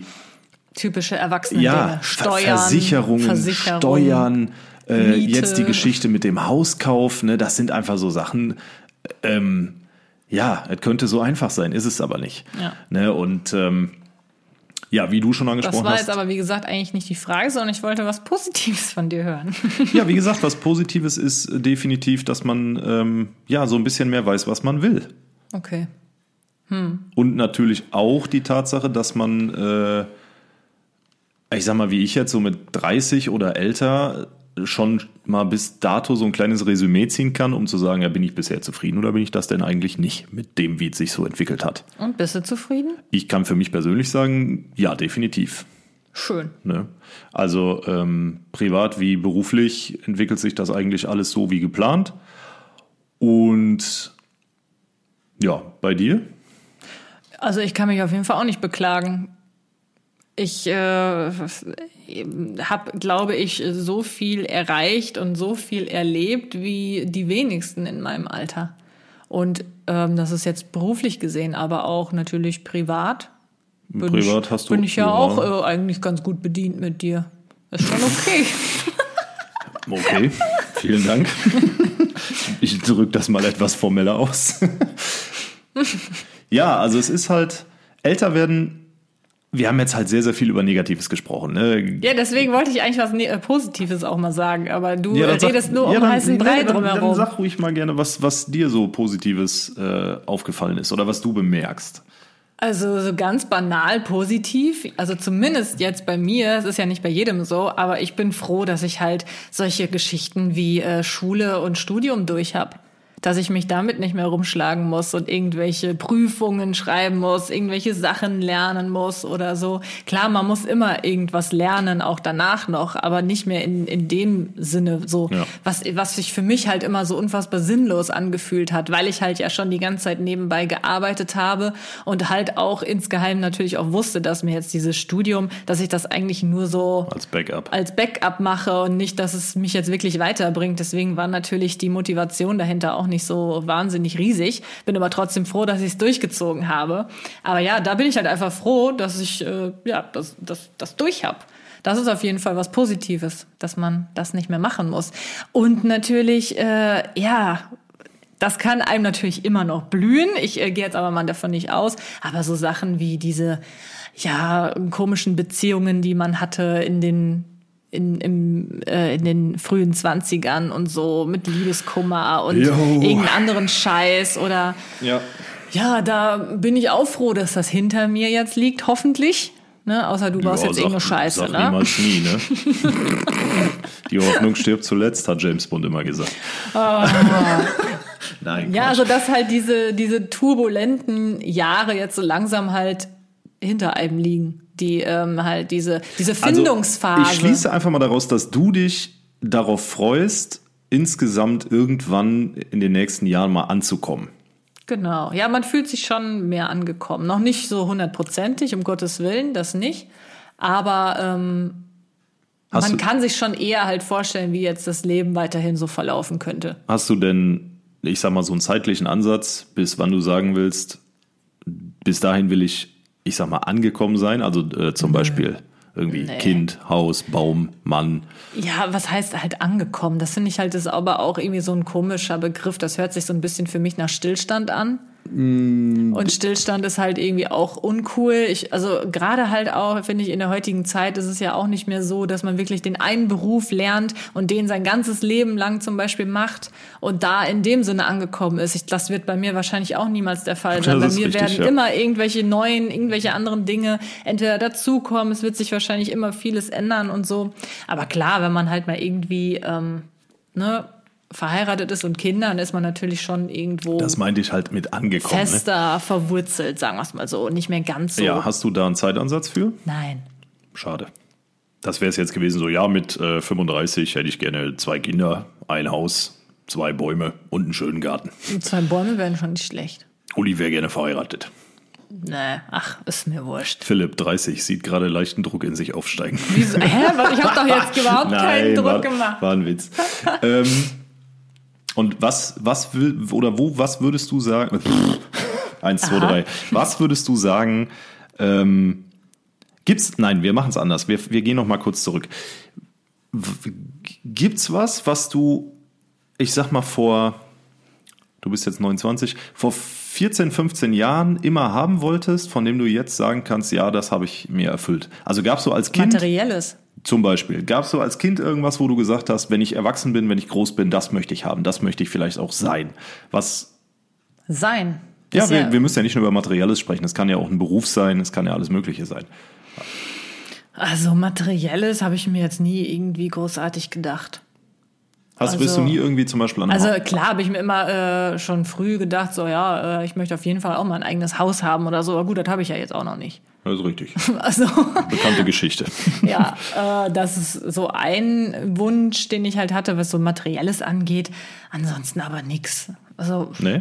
Typische Erwachsene ja, Dinge. Steuern, Versicherungen, Versicherung, Steuern, äh, jetzt die Geschichte mit dem Hauskauf, ne, das sind einfach so Sachen. Ähm, ja, es könnte so einfach sein, ist es aber nicht. Ja. Ne, und ähm, ja, wie du schon Das angesprochen war hast. jetzt aber, wie gesagt, eigentlich nicht die Frage, sondern ich wollte was Positives von dir hören. ja, wie gesagt, was Positives ist definitiv, dass man ähm, ja so ein bisschen mehr weiß, was man will. Okay. Und natürlich auch die Tatsache, dass man, äh, ich sag mal, wie ich jetzt so mit 30 oder älter schon mal bis dato so ein kleines Resümee ziehen kann, um zu sagen, ja, bin ich bisher zufrieden oder bin ich das denn eigentlich nicht mit dem, wie es sich so entwickelt hat. Und bist du zufrieden? Ich kann für mich persönlich sagen, ja, definitiv. Schön. Ne? Also ähm, privat wie beruflich entwickelt sich das eigentlich alles so wie geplant. Und ja, bei dir? Also ich kann mich auf jeden Fall auch nicht beklagen. Ich äh, habe, glaube ich, so viel erreicht und so viel erlebt wie die wenigsten in meinem Alter. Und ähm, das ist jetzt beruflich gesehen, aber auch natürlich privat. Bin Privat ich, hast du- bin ich ja, ja. auch äh, eigentlich ganz gut bedient mit dir. Ist schon okay. Okay, vielen Dank. Ich drücke das mal etwas formeller aus. Ja, also es ist halt älter werden. Wir haben jetzt halt sehr, sehr viel über Negatives gesprochen. Ne? ja, deswegen wollte ich eigentlich was ne äh, Positives auch mal sagen, aber du Ja, äh, dann sag- redest nur ja, um dann- heißen nee, Brei dann, drumherum. Dann sag ruhig mal gerne, was, was dir so Positives äh, aufgefallen ist oder was du bemerkst. Also so ganz banal positiv, also zumindest jetzt bei mir, es ist ja nicht bei jedem so, aber ich bin froh, dass ich halt solche Geschichten wie äh, Schule und Studium durch hab. Dass ich mich damit nicht mehr rumschlagen muss und irgendwelche Prüfungen schreiben muss, irgendwelche Sachen lernen muss oder so. Klar, man muss immer irgendwas lernen, auch danach noch, aber nicht mehr in, in dem Sinne so, ja. was, was sich für mich halt immer so unfassbar sinnlos angefühlt hat, weil ich halt ja schon die ganze Zeit nebenbei gearbeitet habe und halt auch insgeheim natürlich auch wusste, dass mir jetzt dieses Studium, dass ich das eigentlich nur so als Backup, als Backup mache und nicht, dass es mich jetzt wirklich weiterbringt. Deswegen war natürlich die Motivation dahinter auch nicht so wahnsinnig riesig. Bin aber trotzdem froh, dass ich es durchgezogen habe. Aber ja, da bin ich halt einfach froh, dass ich äh, ja das, das, das durch habe. Das ist auf jeden Fall was Positives, dass man das nicht mehr machen muss. Und natürlich, äh, ja, das kann einem natürlich immer noch blühen. Ich äh, gehe jetzt aber mal davon nicht aus. Aber so Sachen wie diese ja komischen Beziehungen, die man hatte in den in, im, äh, in den frühen Zwanzigern und so mit Liebeskummer und Yo. irgendeinen anderen Scheiß oder ja. ja, da bin ich auch froh, dass das hinter mir jetzt liegt, hoffentlich. Ne? Außer du baust ja, jetzt sag, irgendeine Scheiße, sag ne? Niemals nie, ne? Die Hoffnung stirbt zuletzt, hat James Bond immer gesagt. Oh. Nein. Ja, also dass halt diese, diese turbulenten Jahre jetzt so langsam halt hinter einem liegen die ähm, halt diese, diese Findungsphase. Also ich schließe einfach mal daraus, dass du dich darauf freust, insgesamt irgendwann in den nächsten Jahren mal anzukommen. Genau. Ja, man fühlt sich schon mehr angekommen. Noch nicht so hundertprozentig, um Gottes Willen, das nicht. Aber ähm, man kann sich schon eher halt vorstellen, wie jetzt das Leben weiterhin so verlaufen könnte. Hast du denn, ich sag mal, so einen zeitlichen Ansatz, bis wann du sagen willst, bis dahin will ich ich sag mal, angekommen sein? Also äh, zum Beispiel irgendwie nee. Kind, Haus, Baum, Mann. Ja, was heißt halt angekommen? Das finde ich halt ist aber auch irgendwie so ein komischer Begriff. Das hört sich so ein bisschen für mich nach Stillstand an. Und Stillstand ist halt irgendwie auch uncool. Ich, also gerade halt auch, finde ich, in der heutigen Zeit ist es ja auch nicht mehr so, dass man wirklich den einen Beruf lernt und den sein ganzes Leben lang zum Beispiel macht und da in dem Sinne angekommen ist. Ich, das wird bei mir wahrscheinlich auch niemals der Fall sein. Bei mir richtig, werden ja. immer irgendwelche neuen, irgendwelche anderen Dinge entweder dazukommen. Es wird sich wahrscheinlich immer vieles ändern und so. Aber klar, wenn man halt mal irgendwie, ähm, ne, verheiratet ist und Kinder, dann ist man natürlich schon irgendwo. Das meinte ich halt mit angekommen. Ne? Fester ne? verwurzelt, sagen wir es mal so, nicht mehr ganz so. Ja, hast du da einen Zeitansatz für? Nein. Schade. Das wäre es jetzt gewesen, so ja, mit äh, 35 hätte ich gerne zwei Kinder, ein Haus, zwei Bäume und einen schönen Garten. Und zwei Bäume wären schon nicht schlecht. Uli wäre gerne verheiratet. Nee, ach, ist mir wurscht. Philipp, 30, sieht gerade leichten Druck in sich aufsteigen. Wieso? Hä? Ich habe doch jetzt überhaupt Nein, keinen Druck war, gemacht. War ein Witz. ähm, und was, was will, oder wo, was würdest du sagen? Eins, zwei, drei. Was würdest du sagen? Ähm, gibt's? Nein, wir machen es anders. Wir, wir gehen noch mal kurz zurück. Gibt's was, was du, ich sag mal vor, du bist jetzt 29, vor 14, 15 Jahren immer haben wolltest, von dem du jetzt sagen kannst, ja, das habe ich mir erfüllt. Also gab's so als Kind Materielles. Zum Beispiel, gab es so als Kind irgendwas, wo du gesagt hast, wenn ich erwachsen bin, wenn ich groß bin, das möchte ich haben, das möchte ich vielleicht auch sein? Was? Sein. Ja, wir, ja wir müssen ja nicht nur über Materielles sprechen. Es kann ja auch ein Beruf sein, es kann ja alles Mögliche sein. Also Materielles habe ich mir jetzt nie irgendwie großartig gedacht. Hast, also, bist du nie irgendwie zum Beispiel an Also klar habe ich mir immer äh, schon früh gedacht, so ja, äh, ich möchte auf jeden Fall auch mal ein eigenes Haus haben oder so. Aber gut, das habe ich ja jetzt auch noch nicht. Das ist richtig. Also, Bekannte Geschichte. ja, äh, das ist so ein Wunsch, den ich halt hatte, was so Materielles angeht. Ansonsten aber nix. Also, nee?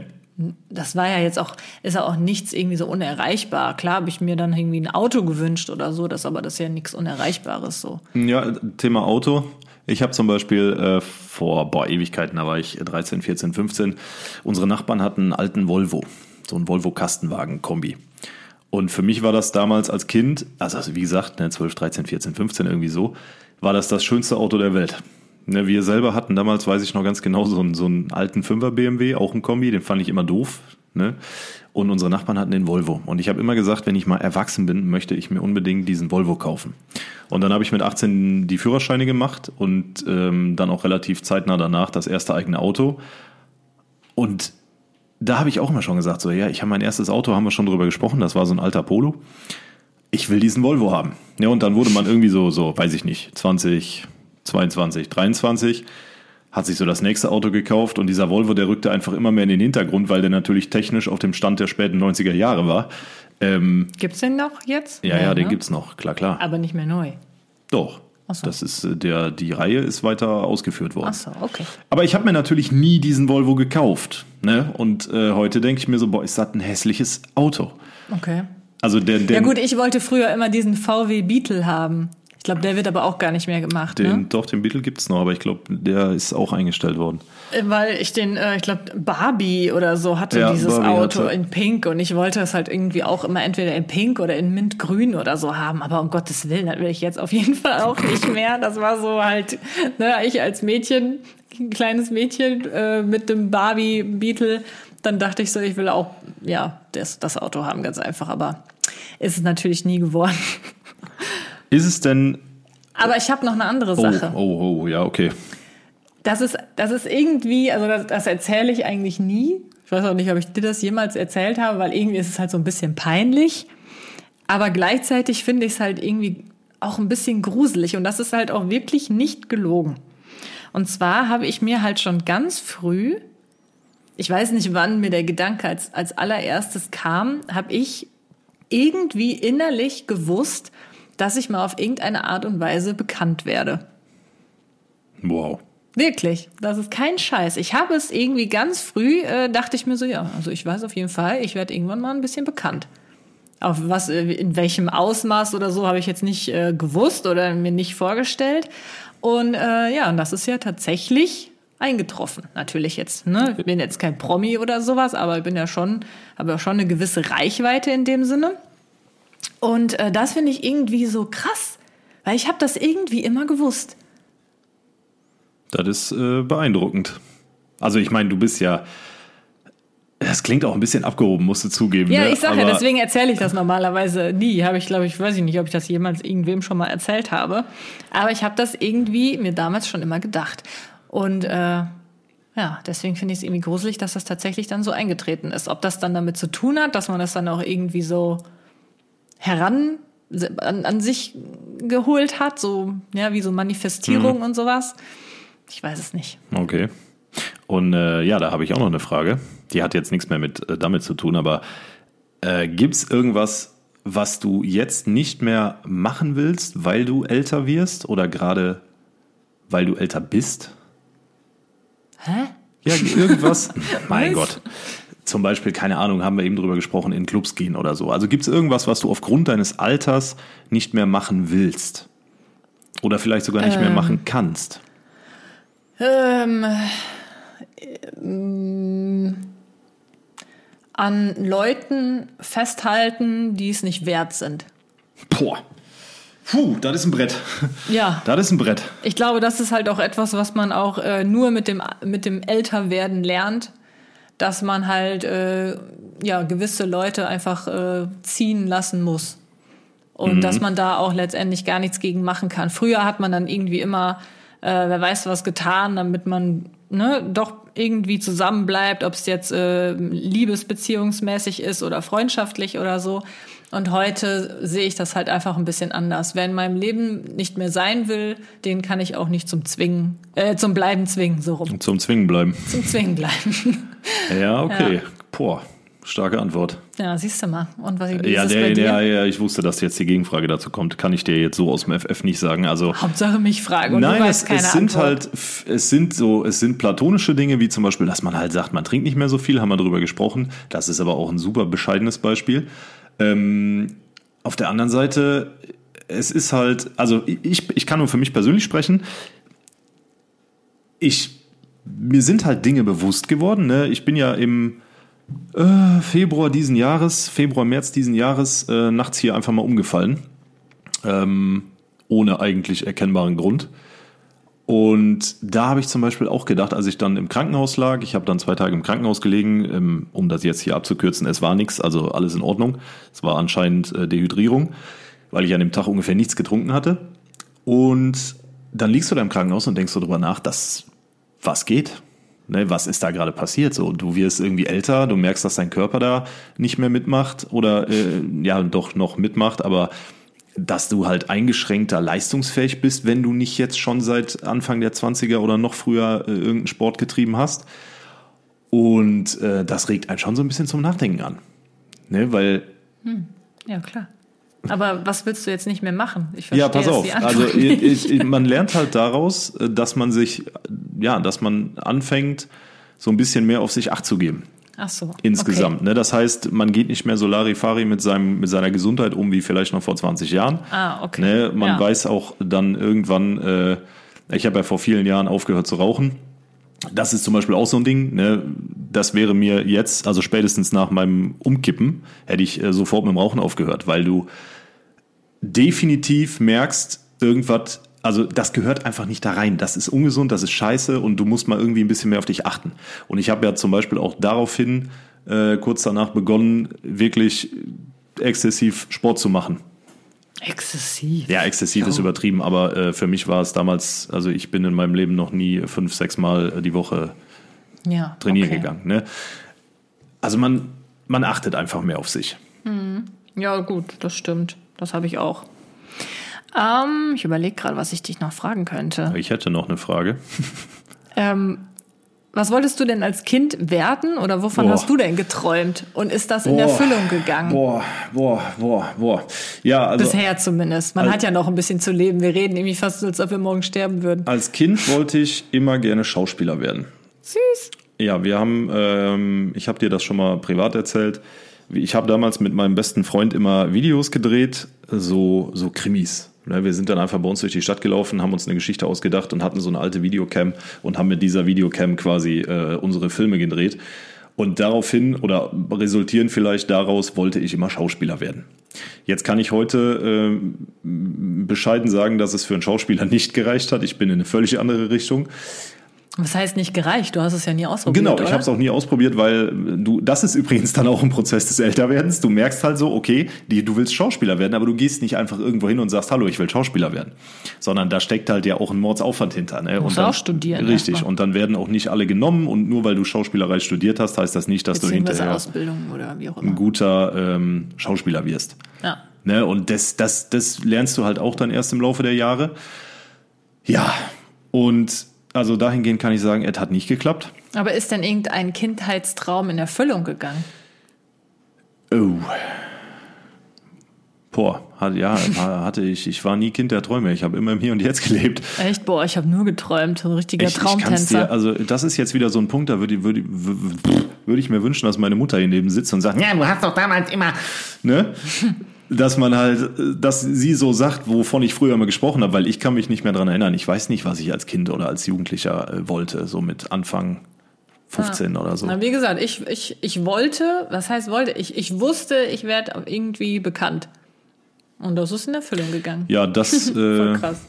das war ja jetzt auch, ist ja auch nichts irgendwie so unerreichbar. Klar habe ich mir dann irgendwie ein Auto gewünscht oder so, das aber das ist ja nichts Unerreichbares so. Ja, Thema Auto. Ich habe zum Beispiel äh, vor boah, Ewigkeiten, da war ich 13, 14, 15, unsere Nachbarn hatten einen alten Volvo, so einen Volvo-Kastenwagen-Kombi. Und für mich war das damals als Kind, also, also wie gesagt, ne, 12, 13, 14, 15 irgendwie so, war das das schönste Auto der Welt. Ne, wir selber hatten damals, weiß ich noch ganz genau, so einen, so einen alten 5er BMW, auch ein Kombi, den fand ich immer doof. Ne? Und unsere Nachbarn hatten den Volvo. Und ich habe immer gesagt, wenn ich mal erwachsen bin, möchte ich mir unbedingt diesen Volvo kaufen. Und dann habe ich mit 18 die Führerscheine gemacht und ähm, dann auch relativ zeitnah danach das erste eigene Auto. Und da habe ich auch immer schon gesagt, so ja, ich habe mein erstes Auto, haben wir schon drüber gesprochen, das war so ein alter Polo. Ich will diesen Volvo haben. Ja, und dann wurde man irgendwie so, so, weiß ich nicht, 20, 22, 23 hat sich so das nächste Auto gekauft und dieser Volvo, der rückte einfach immer mehr in den Hintergrund, weil der natürlich technisch auf dem Stand der späten 90er Jahre war. Ähm, gibt's den noch jetzt? Ja, ja, ja den ne? gibt's noch, klar, klar. Aber nicht mehr neu. Doch. So. Das ist äh, der die Reihe ist weiter ausgeführt worden. Ach so, okay. Aber ich habe mir natürlich nie diesen Volvo gekauft, ne? Und äh, heute denke ich mir so, boah, ist das ein hässliches Auto. Okay. Also der, der Ja gut, ich wollte früher immer diesen VW Beetle haben. Ich glaube, der wird aber auch gar nicht mehr gemacht. Den, ne? Doch, den Beetle gibt's noch, aber ich glaube, der ist auch eingestellt worden. Äh, weil ich den, äh, ich glaube, Barbie oder so hatte ja, dieses Barbie Auto hatte. in Pink und ich wollte es halt irgendwie auch immer entweder in Pink oder in Mintgrün oder so haben. Aber um Gottes Willen, das will ich jetzt auf jeden Fall auch nicht mehr. Das war so halt, ne, ich als Mädchen, ein kleines Mädchen äh, mit dem Barbie Beetle, dann dachte ich so, ich will auch, ja, das, das Auto haben, ganz einfach. Aber ist es natürlich nie geworden. Ist es denn. Aber ich habe noch eine andere Sache. Oh, oh, oh, ja, okay. Das ist, das ist irgendwie, also das, das erzähle ich eigentlich nie. Ich weiß auch nicht, ob ich dir das jemals erzählt habe, weil irgendwie ist es halt so ein bisschen peinlich. Aber gleichzeitig finde ich es halt irgendwie auch ein bisschen gruselig. Und das ist halt auch wirklich nicht gelogen. Und zwar habe ich mir halt schon ganz früh, ich weiß nicht, wann mir der Gedanke als, als allererstes kam, habe ich irgendwie innerlich gewusst, dass ich mal auf irgendeine Art und Weise bekannt werde. Wow. Wirklich, das ist kein Scheiß. Ich habe es irgendwie ganz früh, äh, dachte ich mir so, ja, also ich weiß auf jeden Fall, ich werde irgendwann mal ein bisschen bekannt. Auf was, äh, in welchem Ausmaß oder so habe ich jetzt nicht äh, gewusst oder mir nicht vorgestellt. Und äh, ja, und das ist ja tatsächlich eingetroffen. Natürlich jetzt, ne? Ich bin jetzt kein Promi oder sowas, aber ich bin ja schon, habe ja schon eine gewisse Reichweite in dem Sinne. Und äh, das finde ich irgendwie so krass, weil ich habe das irgendwie immer gewusst. Das ist äh, beeindruckend. Also ich meine, du bist ja, das klingt auch ein bisschen abgehoben, musst du zugeben. Ja, ne? ich sage ja, deswegen erzähle ich das normalerweise nie. Habe ich, glaube ich, weiß ich nicht, ob ich das jemals irgendwem schon mal erzählt habe. Aber ich habe das irgendwie mir damals schon immer gedacht. Und äh, ja, deswegen finde ich es irgendwie gruselig, dass das tatsächlich dann so eingetreten ist. Ob das dann damit zu tun hat, dass man das dann auch irgendwie so heran an, an sich geholt hat, so ja wie so Manifestierung mhm. und sowas. Ich weiß es nicht. Okay. Und äh, ja, da habe ich auch noch eine Frage. Die hat jetzt nichts mehr mit äh, damit zu tun, aber äh, gibt es irgendwas, was du jetzt nicht mehr machen willst, weil du älter wirst oder gerade weil du älter bist? Hä? Ja, irgendwas. mein Gott zum Beispiel, keine Ahnung, haben wir eben drüber gesprochen, in Clubs gehen oder so. Also gibt es irgendwas, was du aufgrund deines Alters nicht mehr machen willst? Oder vielleicht sogar nicht ähm, mehr machen kannst? Ähm, ähm, an Leuten festhalten, die es nicht wert sind. Boah. Puh, das ist ein Brett. Ja. Das ist ein Brett. Ich glaube, das ist halt auch etwas, was man auch äh, nur mit dem, mit dem Älterwerden lernt dass man halt äh, ja gewisse Leute einfach äh, ziehen lassen muss und mhm. dass man da auch letztendlich gar nichts gegen machen kann. Früher hat man dann irgendwie immer, äh, wer weiß was getan, damit man ne, doch irgendwie zusammen bleibt, ob es jetzt äh, liebesbeziehungsmäßig ist oder freundschaftlich oder so. Und heute sehe ich das halt einfach ein bisschen anders. Wer in meinem Leben nicht mehr sein will, den kann ich auch nicht zum Zwingen, äh, zum Bleiben zwingen, so rum. Zum Zwingen bleiben. Zum Zwingen bleiben. ja, okay. Ja. Boah, starke Antwort. Ja, siehst du mal. Und was ja, ist der, ja, ja, ich wusste, dass jetzt die Gegenfrage dazu kommt. Kann ich dir jetzt so aus dem FF nicht sagen. Also Hauptsache mich fragen und nein, es, es sind Antwort. halt, es sind so, es sind platonische Dinge, wie zum Beispiel, dass man halt sagt, man trinkt nicht mehr so viel, haben wir drüber gesprochen. Das ist aber auch ein super bescheidenes Beispiel. Ähm, auf der anderen Seite, es ist halt, also ich, ich kann nur für mich persönlich sprechen. Ich, mir sind halt Dinge bewusst geworden. Ne? Ich bin ja im äh, Februar diesen Jahres, Februar, März diesen Jahres, äh, nachts hier einfach mal umgefallen. Ähm, ohne eigentlich erkennbaren Grund. Und da habe ich zum Beispiel auch gedacht, als ich dann im Krankenhaus lag, ich habe dann zwei Tage im Krankenhaus gelegen, ähm, um das jetzt hier abzukürzen, es war nichts, also alles in Ordnung. Es war anscheinend äh, Dehydrierung, weil ich an dem Tag ungefähr nichts getrunken hatte. Und dann liegst du da im Krankenhaus und denkst so drüber nach, dass was geht? Ne, was ist da gerade passiert? So, du wirst irgendwie älter, du merkst, dass dein Körper da nicht mehr mitmacht oder äh, ja doch noch mitmacht, aber dass du halt eingeschränkter leistungsfähig bist, wenn du nicht jetzt schon seit Anfang der 20er oder noch früher äh, irgendeinen Sport getrieben hast. Und äh, das regt einen schon so ein bisschen zum Nachdenken an. Ne, weil. Hm. Ja, klar. Aber was willst du jetzt nicht mehr machen? Ich ja, pass auf. Also ich, ich, man lernt halt daraus, äh, dass man sich, ja, dass man anfängt, so ein bisschen mehr auf sich Acht zu geben. Ach so. Insgesamt. Okay. Ne? Das heißt, man geht nicht mehr so Larifari mit, seinem, mit seiner Gesundheit um wie vielleicht noch vor 20 Jahren. Ah, okay. Ne? Man ja. weiß auch dann irgendwann, äh, ich habe ja vor vielen Jahren aufgehört zu rauchen. Das ist zum Beispiel auch so ein Ding. Ne? Das wäre mir jetzt, also spätestens nach meinem Umkippen, hätte ich äh, sofort mit dem Rauchen aufgehört, weil du definitiv merkst, irgendwas also das gehört einfach nicht da rein. Das ist ungesund, das ist scheiße und du musst mal irgendwie ein bisschen mehr auf dich achten. Und ich habe ja zum Beispiel auch daraufhin äh, kurz danach begonnen, wirklich exzessiv Sport zu machen. Exzessiv. Ja, exzessiv oh. ist übertrieben, aber äh, für mich war es damals, also ich bin in meinem Leben noch nie fünf, sechs Mal die Woche ja, trainieren okay. gegangen. Ne? Also man, man achtet einfach mehr auf sich. Hm. Ja, gut, das stimmt. Das habe ich auch. Ähm, ich überlege gerade, was ich dich noch fragen könnte. Ich hätte noch eine Frage. ähm, was wolltest du denn als Kind werden oder wovon boah. hast du denn geträumt? Und ist das in boah. Erfüllung gegangen? Boah, boah, boah, boah. Ja, also, Bisher zumindest. Man hat ja noch ein bisschen zu leben. Wir reden irgendwie fast so, als ob wir morgen sterben würden. Als Kind wollte ich immer gerne Schauspieler werden. Süß. Ja, wir haben, ähm, ich habe dir das schon mal privat erzählt. Ich habe damals mit meinem besten Freund immer Videos gedreht, so, so Krimis. Ne, wir sind dann einfach bei uns durch die Stadt gelaufen, haben uns eine Geschichte ausgedacht und hatten so eine alte Videocam und haben mit dieser Videocam quasi äh, unsere Filme gedreht. Und daraufhin oder resultieren vielleicht daraus, wollte ich immer Schauspieler werden. Jetzt kann ich heute äh, bescheiden sagen, dass es für einen Schauspieler nicht gereicht hat. Ich bin in eine völlig andere Richtung. Was heißt nicht gereicht? Du hast es ja nie ausprobiert. Genau, ich habe es auch nie ausprobiert, weil du, das ist übrigens dann auch ein Prozess des Älterwerdens. Du merkst halt so, okay, die, du willst Schauspieler werden, aber du gehst nicht einfach irgendwo hin und sagst, hallo, ich will Schauspieler werden. Sondern da steckt halt ja auch ein Mordsaufwand hinter. Ne? Musst und dann, auch studieren. Richtig, erstmal. und dann werden auch nicht alle genommen und nur weil du Schauspielerei studiert hast, heißt das nicht, dass du hinterher ein guter ähm, Schauspieler wirst. Ja. Ne? Und das, das, das lernst du halt auch dann erst im Laufe der Jahre. Ja, und also dahingehend kann ich sagen, es hat nicht geklappt. Aber ist denn irgendein Kindheitstraum in Erfüllung gegangen? Oh. Boah, hat, ja, hatte ich. Ich war nie Kind der Träume. Ich habe immer im Hier und Jetzt gelebt. Echt? Boah, ich habe nur geträumt. So ein richtiger ich, Traumtänzer. Dir, also das ist jetzt wieder so ein Punkt, da würde, würde, würde ich mir wünschen, dass meine Mutter hier neben sitzt und sagt, ja, du hast doch damals immer... Ne? dass man halt, dass sie so sagt, wovon ich früher immer gesprochen habe, weil ich kann mich nicht mehr dran erinnern. Ich weiß nicht, was ich als Kind oder als Jugendlicher äh, wollte, so mit Anfang 15 ja. oder so. Na, wie gesagt, ich, ich, ich wollte, was heißt wollte? Ich, ich wusste, ich werde irgendwie bekannt. Und das ist in Erfüllung gegangen. Ja, das. Voll äh, krass.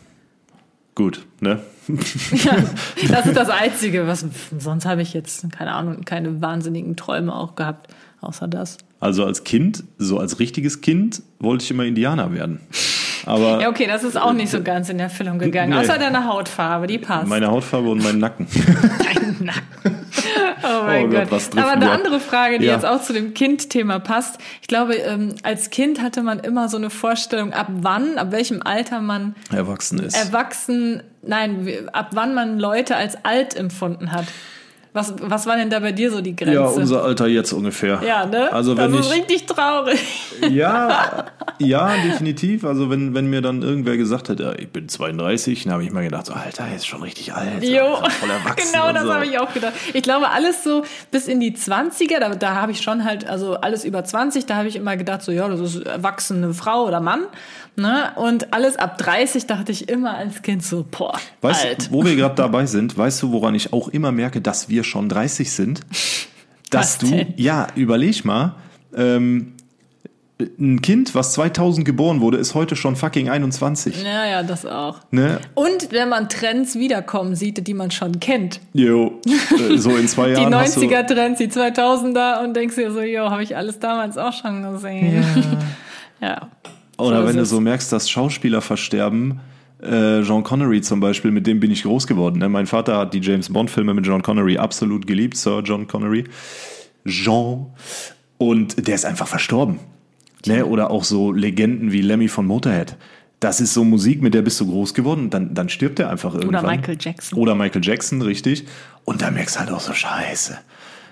Gut, ne? ja, das ist das Einzige, was sonst habe ich jetzt, keine Ahnung, keine wahnsinnigen Träume auch gehabt, außer das. Also als Kind, so als richtiges Kind, wollte ich immer Indianer werden. Aber ja, okay, das ist auch nicht so ganz in Erfüllung gegangen. Nee. Außer deine Hautfarbe, die passt. Meine Hautfarbe und mein Nacken. Dein Nacken. Oh mein oh Gott. Gott. Aber eine andere Frage, die ja. jetzt auch zu dem Kind-Thema passt. Ich glaube, ähm, als Kind hatte man immer so eine Vorstellung, ab wann, ab welchem Alter man erwachsen ist. Erwachsen, nein, ab wann man Leute als alt empfunden hat. Was, was war denn da bei dir so die Grenze? Ja, unser Alter jetzt ungefähr. Ja, ne? Also wenn das ist ich, richtig traurig. Ja, ja, definitiv. Also wenn, wenn mir dann irgendwer gesagt hätte, ich bin 32, dann habe ich mal gedacht, so, Alter, er ist schon richtig alt. Jo, voll erwachsen genau das so. habe ich auch gedacht. Ich glaube, alles so bis in die 20er, da, da habe ich schon halt, also alles über 20, da habe ich immer gedacht, so, ja, das ist erwachsene Frau oder Mann. Ne? Und alles ab 30 dachte ich immer als Kind so, boah, weißt, alt. Wo wir gerade dabei sind, weißt du, woran ich auch immer merke, dass wir schon 30 sind? Dass du, denn? ja, überleg mal, ähm, ein Kind, was 2000 geboren wurde, ist heute schon fucking 21. Ja, ja, das auch. Ne? Und wenn man Trends wiederkommen sieht, die man schon kennt. Jo, äh, so in zwei Jahren. Die 90er-Trends, die 2000er und denkst dir so, jo, habe ich alles damals auch schon gesehen. Ja. ja. Oder so wenn du so merkst, dass Schauspieler versterben, äh, John Connery zum Beispiel, mit dem bin ich groß geworden. Ne? Mein Vater hat die James Bond-Filme mit John Connery absolut geliebt, Sir John Connery. Jean. Und der ist einfach verstorben. Ne? Oder auch so Legenden wie Lemmy von Motorhead. Das ist so Musik, mit der bist du groß geworden dann, dann stirbt er einfach irgendwann. Oder Michael Jackson. Oder Michael Jackson, richtig. Und da merkst du halt auch so Scheiße.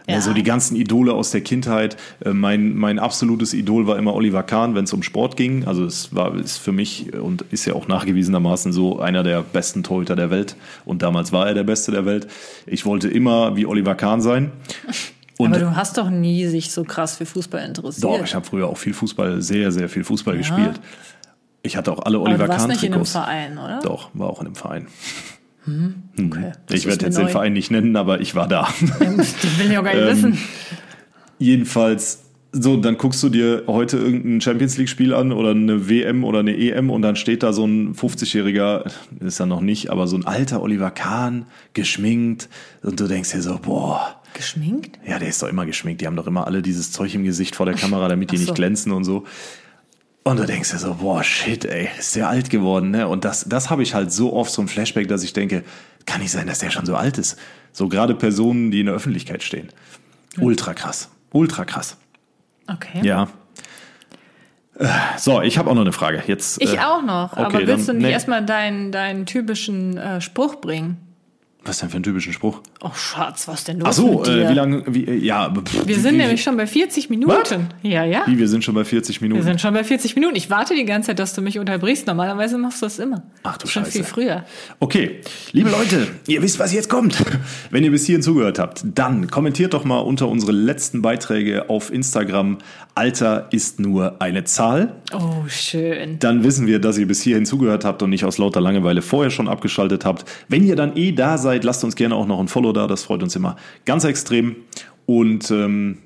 Ja. Ja. so die ganzen Idole aus der Kindheit. Äh, Mein, mein absolutes Idol war immer Oliver Kahn, wenn es um Sport ging. Also es war ist für mich und ist ja auch nachgewiesenermaßen so einer der besten Torhüter der Welt. Und damals war er der Beste der Welt. Ich wollte immer wie Oliver Kahn sein. Und Aber du hast doch nie sich so krass für Fußball interessiert. doch, ich habe früher auch viel Fußball, sehr, sehr viel Fußball gespielt. Ich hatte auch alle Oliver Aber du warst Kahn nicht in einem Trikots. Verein, oder? Doch, war auch in einem Verein. Okay. Das ich werde jetzt den neu. Verein nicht nennen, aber ich war da. Das will ich auch gar nicht Ähm, wissen. Jedenfalls, so, dann guckst du dir heute irgendein Champions League-Spiel an oder eine WM oder eine EM und dann steht da so ein 50-jähriger, ist er noch nicht, aber so ein alter Oliver Kahn, geschminkt und du denkst dir so, boah, Geschminkt? ja, der ist doch immer geschminkt, die haben doch immer alle dieses Zeug im Gesicht vor der Kamera, damit die so. nicht glänzen und so. Und du denkst dir so, boah, shit, ey, ist der alt geworden, ne? Und das, das habe ich halt so oft, so ein Flashback, dass ich denke, kann nicht sein, dass der schon so alt ist. So gerade Personen, die in der Öffentlichkeit stehen. Ultra krass. Ultra krass. Okay. Ja. Äh, So, ich habe auch noch eine Frage. Jetzt, Ich äh, auch noch. okay, aber willst dann- du nicht nee. erstmal deinen, deinen typischen äh, Spruch bringen? Was denn für einen typischen Spruch? Oh Schatz, was denn los Ach so, mit dir? äh, wie lange, wie, äh, ja. pff, wir sind wie, nämlich schon bei 40 Minuten. Ja, ja. Wie, wir sind schon bei 40 Minuten. Wir sind schon bei 40 Minuten. Ich warte die ganze Zeit, dass du mich unterbrichst. Normalerweise machst du das immer. Ach du Schon Scheiße. viel früher. Okay, liebe Leute, ihr wisst, was jetzt kommt. Wenn ihr bis hierhin zugehört habt, dann kommentiert doch mal unter unsere letzten Beiträge auf Instagram. Alter ist nur eine Zahl. Oh, schön. Dann wissen wir, dass ihr bis hierhin zugehört habt und nicht aus lauter Langeweile vorher schon abgeschaltet habt. Wenn ihr dann eh da seid, lasst uns gerne auch noch ein Follow da. Das freut uns immer ganz extrem. Und ähm,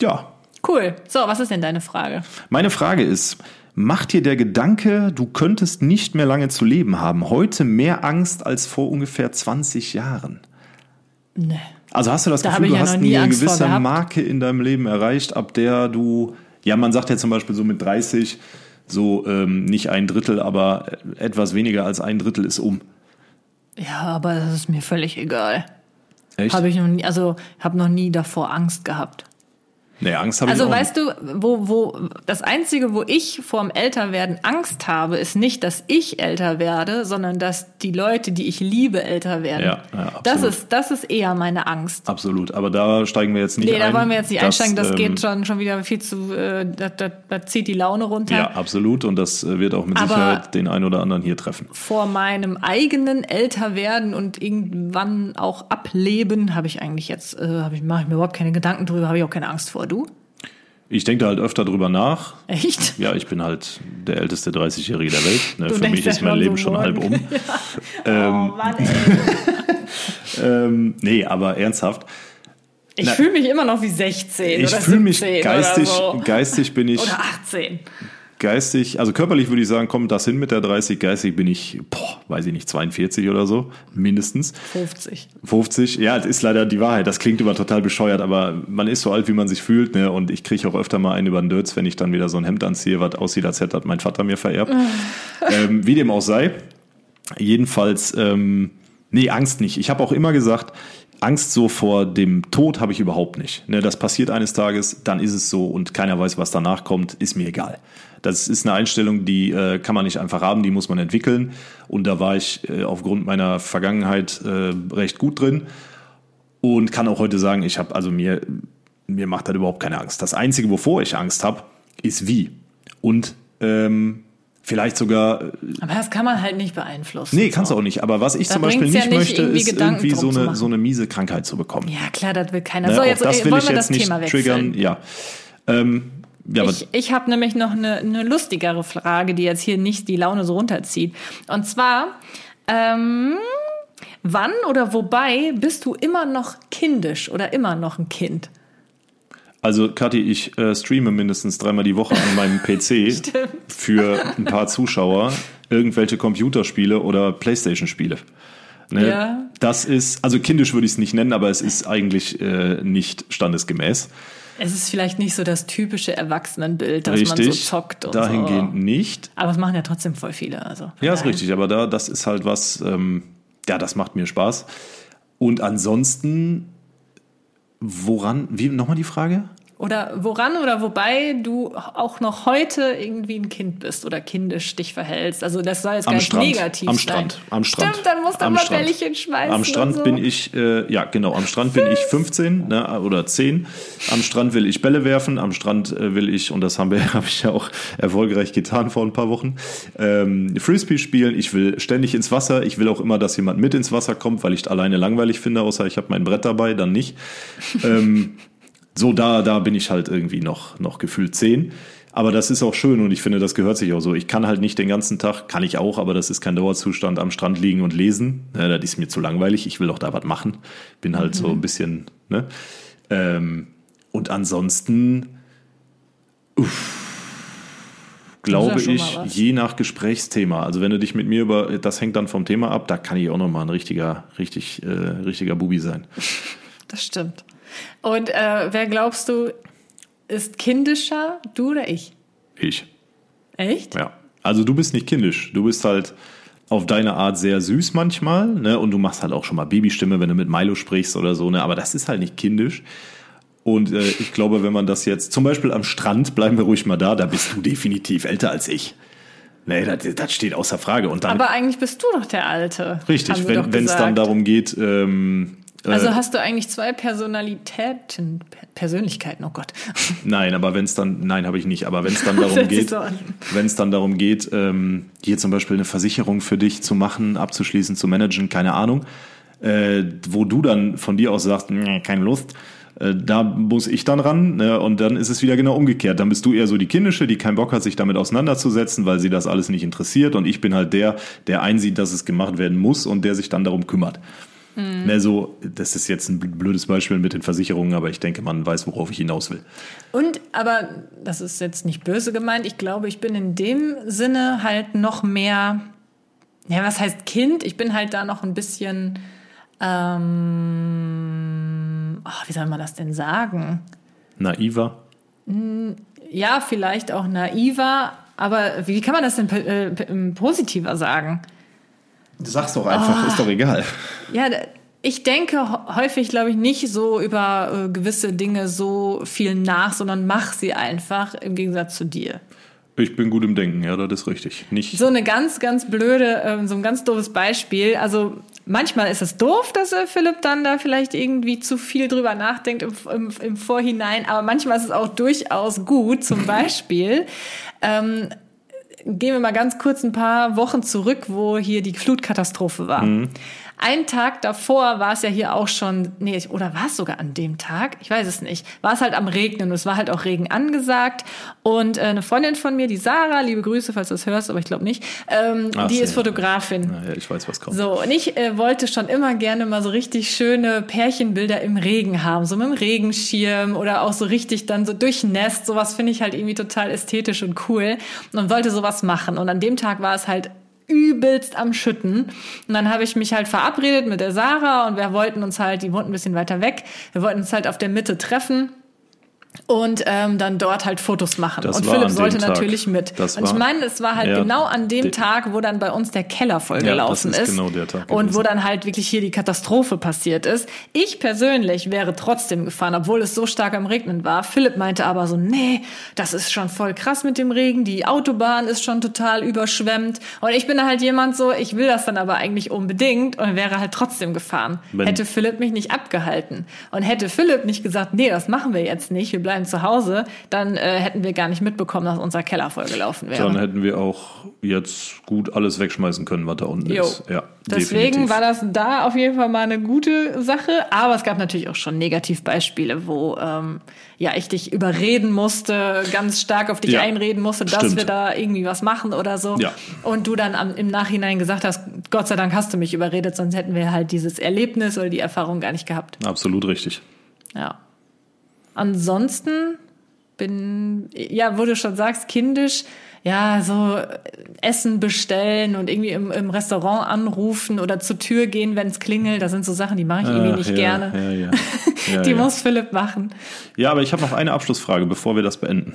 ja, Cool. So, was ist denn deine Frage? meine Frage ist, macht dir der Gedanke, du könntest nicht mehr lange zu leben haben, heute mehr Angst als vor ungefähr 20 Jahren? Nee. Also hast du das Da Gefühl, du ja hast eine Angst gewisse. Marke in deinem Leben erreicht, ab der du, ja, man sagt ja zum Beispiel so mit 30, so ähm, nicht ein Drittel, aber etwas weniger als ein Drittel ist um. Ja, aber das ist mir völlig egal. Echt? Habe ich noch nie, also habe noch nie davor Angst gehabt. Nee, Angst habe Also ich auch weißt du, wo, wo das Einzige, wo ich vorm Älterwerden Angst habe, ist nicht, dass ich älter werde, sondern dass die Leute, die ich liebe, älter werden. Ja, ja, absolut. das ist, das ist eher meine Angst. Absolut, aber da steigen wir jetzt nicht Nee, ein. da wollen wir jetzt nicht Das, einsteigen, das ähm, geht schon, schon wieder viel zu, äh, das, das, das zieht die Laune runter. Ja, absolut und das äh, wird auch mit Aber- Sicherheit den einen oder anderen hier treffen. Vor meinem eigenen Älterwerden und irgendwann auch Ableben habe ich eigentlich jetzt, äh, habe ich, mache ich mir überhaupt keine Gedanken drüber, habe ich auch keine Angst vor. Du? Ich denke da halt öfter drüber nach. Echt? Ja, ich bin halt der älteste 30-Jährige der Welt. Ne? Für mich ja ist mein Leben so schon halb um. morgen. oh Mann. Ähm, nee, aber ernsthaft. Ich fühle mich immer noch wie 16 Ich oder fühle mich 17 geistig, oder so. geistig bin ich, Oder 18. geistig, also körperlich würde ich sagen, kommt das hin mit der 30, geistig bin ich, boah, weiß ich nicht, 42 oder so, mindestens. 50. 50, ja, das ist leider die Wahrheit. Das klingt immer total bescheuert, aber man ist so alt, wie man sich fühlt, ne? Und ich kriege auch öfter mal einen über den Dötz, wenn ich dann wieder so ein Hemd anziehe, was aussieht, als hätte mein Vater mir vererbt. ähm, wie dem auch sei. Jedenfalls, ähm, nee, Angst nicht. Ich habe auch immer gesagt, Angst so vor dem Tod habe ich überhaupt nicht. Ne, das passiert eines Tages, dann ist es so und keiner weiß, was danach kommt, ist mir egal. Das ist eine Einstellung, die äh, kann man nicht einfach haben, die muss man entwickeln. Und da war ich äh, aufgrund meiner Vergangenheit äh, recht gut drin und kann auch heute sagen, ich habe also mir mir macht das überhaupt keine Angst. Das einzige, wovor ich Angst habe, ist wie und ähm, vielleicht sogar Aber das kann man halt nicht beeinflussen. Nee, kannst du auch nicht. Aber was ich Da zum Beispiel bringt's ja nicht nicht, möchte, irgendwie ist Gedanken irgendwie so eine, so eine miese Krankheit zu bekommen. Ja, klar, das will keiner. Ne? so, jetzt das äh, will wollen ich wir jetzt das nicht Thema triggern. Ja. Ähm, ja, Ich, ich habe nämlich noch eine, eine lustigere Frage, die jetzt hier nicht die Laune so runterzieht. Und zwar, ähm, wann oder wobei bist du immer noch kindisch oder immer noch ein Kind? also Kathi, ich äh, streame mindestens dreimal die Woche an meinem PC für ein paar Zuschauer irgendwelche Computerspiele oder Playstation-Spiele. Ne? Ja. Das ist, also kindisch würde ich es nicht nennen, aber es ist eigentlich äh, nicht standesgemäß. Es ist vielleicht nicht so das typische Erwachsenenbild, dass richtig. man so zockt und Dahingehend so. nicht. Aber es machen ja trotzdem voll viele. Also Ja, ist richtig, aber da, das ist halt was, ähm, ja, das macht mir Spaß. Und ansonsten, woran, wie, nochmal die Frage? Oder woran oder wobei du auch noch heute irgendwie ein Kind bist oder kindisch dich verhältst. Also das soll jetzt Am gar nicht Strand. negativ Am sein. Strand. Am Strand. Stimmt, dann musst du Am Strand. Bällchen schmeißen. Am Strand so. bin ich, äh, ja genau, am Strand bin ich 15 ne, oder 10. Am Strand will ich Bälle werfen, am Strand äh, will ich, und das haben wir, habe ich ja auch erfolgreich getan vor ein paar Wochen, ähm, Frisbee spielen. Ich will ständig ins Wasser. Ich will auch immer, dass jemand mit ins Wasser kommt, weil ich alleine langweilig finde, außer ich habe mein Brett dabei, dann nicht. ähm, so da, da bin ich halt irgendwie noch, noch gefühlt 10. Aber das ist auch schön und ich finde, das gehört sich auch so. Ich kann halt nicht den ganzen Tag, kann ich auch, aber das ist kein Dauerzustand, am Strand liegen und lesen. Ne, das ist mir zu langweilig. Ich will auch da was machen. Bin halt so ein bisschen, ne? Ähm, und ansonsten, uff, glaube ich, je nach Gesprächsthema. Also wenn du dich mit mir über, das hängt dann vom Thema ab, da kann ich auch noch mal ein richtiger, richtig, äh, richtiger Bubi sein. Das stimmt. Und äh, wer glaubst du, ist kindischer, du oder ich? Ich. Echt? Ja. Also du bist nicht kindisch. Du bist halt auf deine Art sehr süß manchmal, ne? Und du machst halt auch schon mal Babystimme, wenn du mit Milo sprichst oder so, ne? Aber das ist halt nicht kindisch. Und äh, ich glaube, wenn man das jetzt, zum Beispiel am Strand, bleiben wir ruhig mal da, da bist du definitiv älter als ich. Nee, das, das steht außer Frage. Und dann, Aber eigentlich bist du doch der Alte. richtig, wenn es dann darum geht, ähm, äh, Also hast du eigentlich zwei Personalitäten, Per- Persönlichkeiten, oh Gott. Nein, aber wenn es dann, nein, habe ich nicht, aber wenn es dann darum geht, wenn es dann darum geht, ähm, hier zum Beispiel eine Versicherung für dich zu machen, abzuschließen, zu managen, keine Ahnung, äh, wo du dann von dir aus sagst, "Nee, keine Lust, äh, da muss ich dann ran ne? und dann ist es wieder genau umgekehrt. Dann bist du eher so die Kindische, die keinen Bock hat, sich damit auseinanderzusetzen, weil sie das alles nicht interessiert und ich bin halt der, der einsieht, dass es gemacht werden muss und der sich dann darum kümmert. Mhm. Ne, so, das ist jetzt ein blödes Beispiel mit den Versicherungen, aber ich denke, man weiß, worauf ich hinaus will. Und, aber das ist jetzt nicht böse gemeint, ich glaube, ich bin in dem Sinne halt noch mehr, ja, was heißt Kind? Ich bin halt da noch ein bisschen, ähm, oh, wie soll man das denn sagen? Naiver. Ja, vielleicht auch naiver, aber wie kann man das denn äh, p- positiver sagen? Sag's doch einfach, Ah. ist doch egal. Ja, ich denke häufig, glaube ich, nicht so über äh, gewisse Dinge so viel nach, sondern mach sie einfach im Gegensatz zu dir. Ich bin gut im Denken, ja, das ist richtig. Nicht, So eine ganz, ganz blöde, ähm, so ein ganz doofes Beispiel. Also manchmal ist es doof, dass äh, Philipp dann da vielleicht irgendwie zu viel drüber nachdenkt im, im, im Vorhinein, aber manchmal ist es auch durchaus gut. Zum Beispiel ähm, gehen wir mal ganz kurz ein paar Wochen zurück, wo hier die Flutkatastrophe war. Ein Tag davor war es ja hier auch schon, nee, oder war es sogar an dem Tag? Ich weiß es nicht. War es halt am Regnen und es war halt auch Regen angesagt. Und äh, eine Freundin von mir, die Sarah, liebe Grüße, falls du das hörst, aber ich glaube nicht, ähm, Ach die so, ist ja. Fotografin. naja, ich weiß, was kommt. So, und ich äh, wollte schon immer gerne mal so richtig schöne Pärchenbilder im Regen haben, so mit dem Regenschirm oder auch so richtig dann so durchnässt. Sowas finde ich halt irgendwie total ästhetisch und cool und wollte sowas machen. Und an dem Tag war es halt übelst am Schütten. Und dann habe ich mich halt verabredet mit der Sarah und wir wollten uns halt, die wohnten ein bisschen weiter weg, wir wollten uns halt auf der Mitte treffen. Und ähm, dann dort halt Fotos machen. Das und Philipp sollte natürlich mit. Das und ich meine, es war halt Ja, genau an dem de- Tag, wo dann bei uns der Keller vollgelaufen Ja, das ist ist. genau der Tag Und wo dann halt wirklich hier die Katastrophe passiert ist. Ich persönlich wäre trotzdem gefahren, obwohl es so stark am Regnen war. Philipp meinte aber so, nee, das ist schon voll krass mit dem Regen. Die Autobahn ist schon total überschwemmt. Und ich bin halt jemand so, ich will das dann aber eigentlich unbedingt und wäre halt trotzdem gefahren. Wenn- hätte Philipp mich nicht abgehalten. Und hätte Philipp nicht gesagt, nee, das machen wir jetzt nicht, wir bleiben zu Hause, dann äh, hätten wir gar nicht mitbekommen, dass unser Keller vollgelaufen wäre. Dann hätten wir auch jetzt gut alles wegschmeißen können, was da unten Jo. ist. Ja, Deswegen definitiv. war das da auf jeden Fall mal eine gute Sache. Aber es gab natürlich auch schon Negativbeispiele, wo ähm, ja ich dich überreden musste, ganz stark auf dich Ja, einreden musste, dass stimmt. wir da irgendwie was machen oder so. Ja. Und du dann am, im Nachhinein gesagt hast, Gott sei Dank hast du mich überredet, sonst hätten wir halt dieses Erlebnis oder die Erfahrung gar nicht gehabt. Absolut richtig. Ja. Ansonsten bin, ja, wo du schon sagst, kindisch, ja, so Essen bestellen und irgendwie im, im Restaurant anrufen oder zur Tür gehen, wenn es klingelt. Das sind so Sachen, die mache ich irgendwie Ach, nicht ja, gerne. Ja, ja. Die muss Philipp machen. ja, aber ich habe noch eine Abschlussfrage, bevor wir das beenden.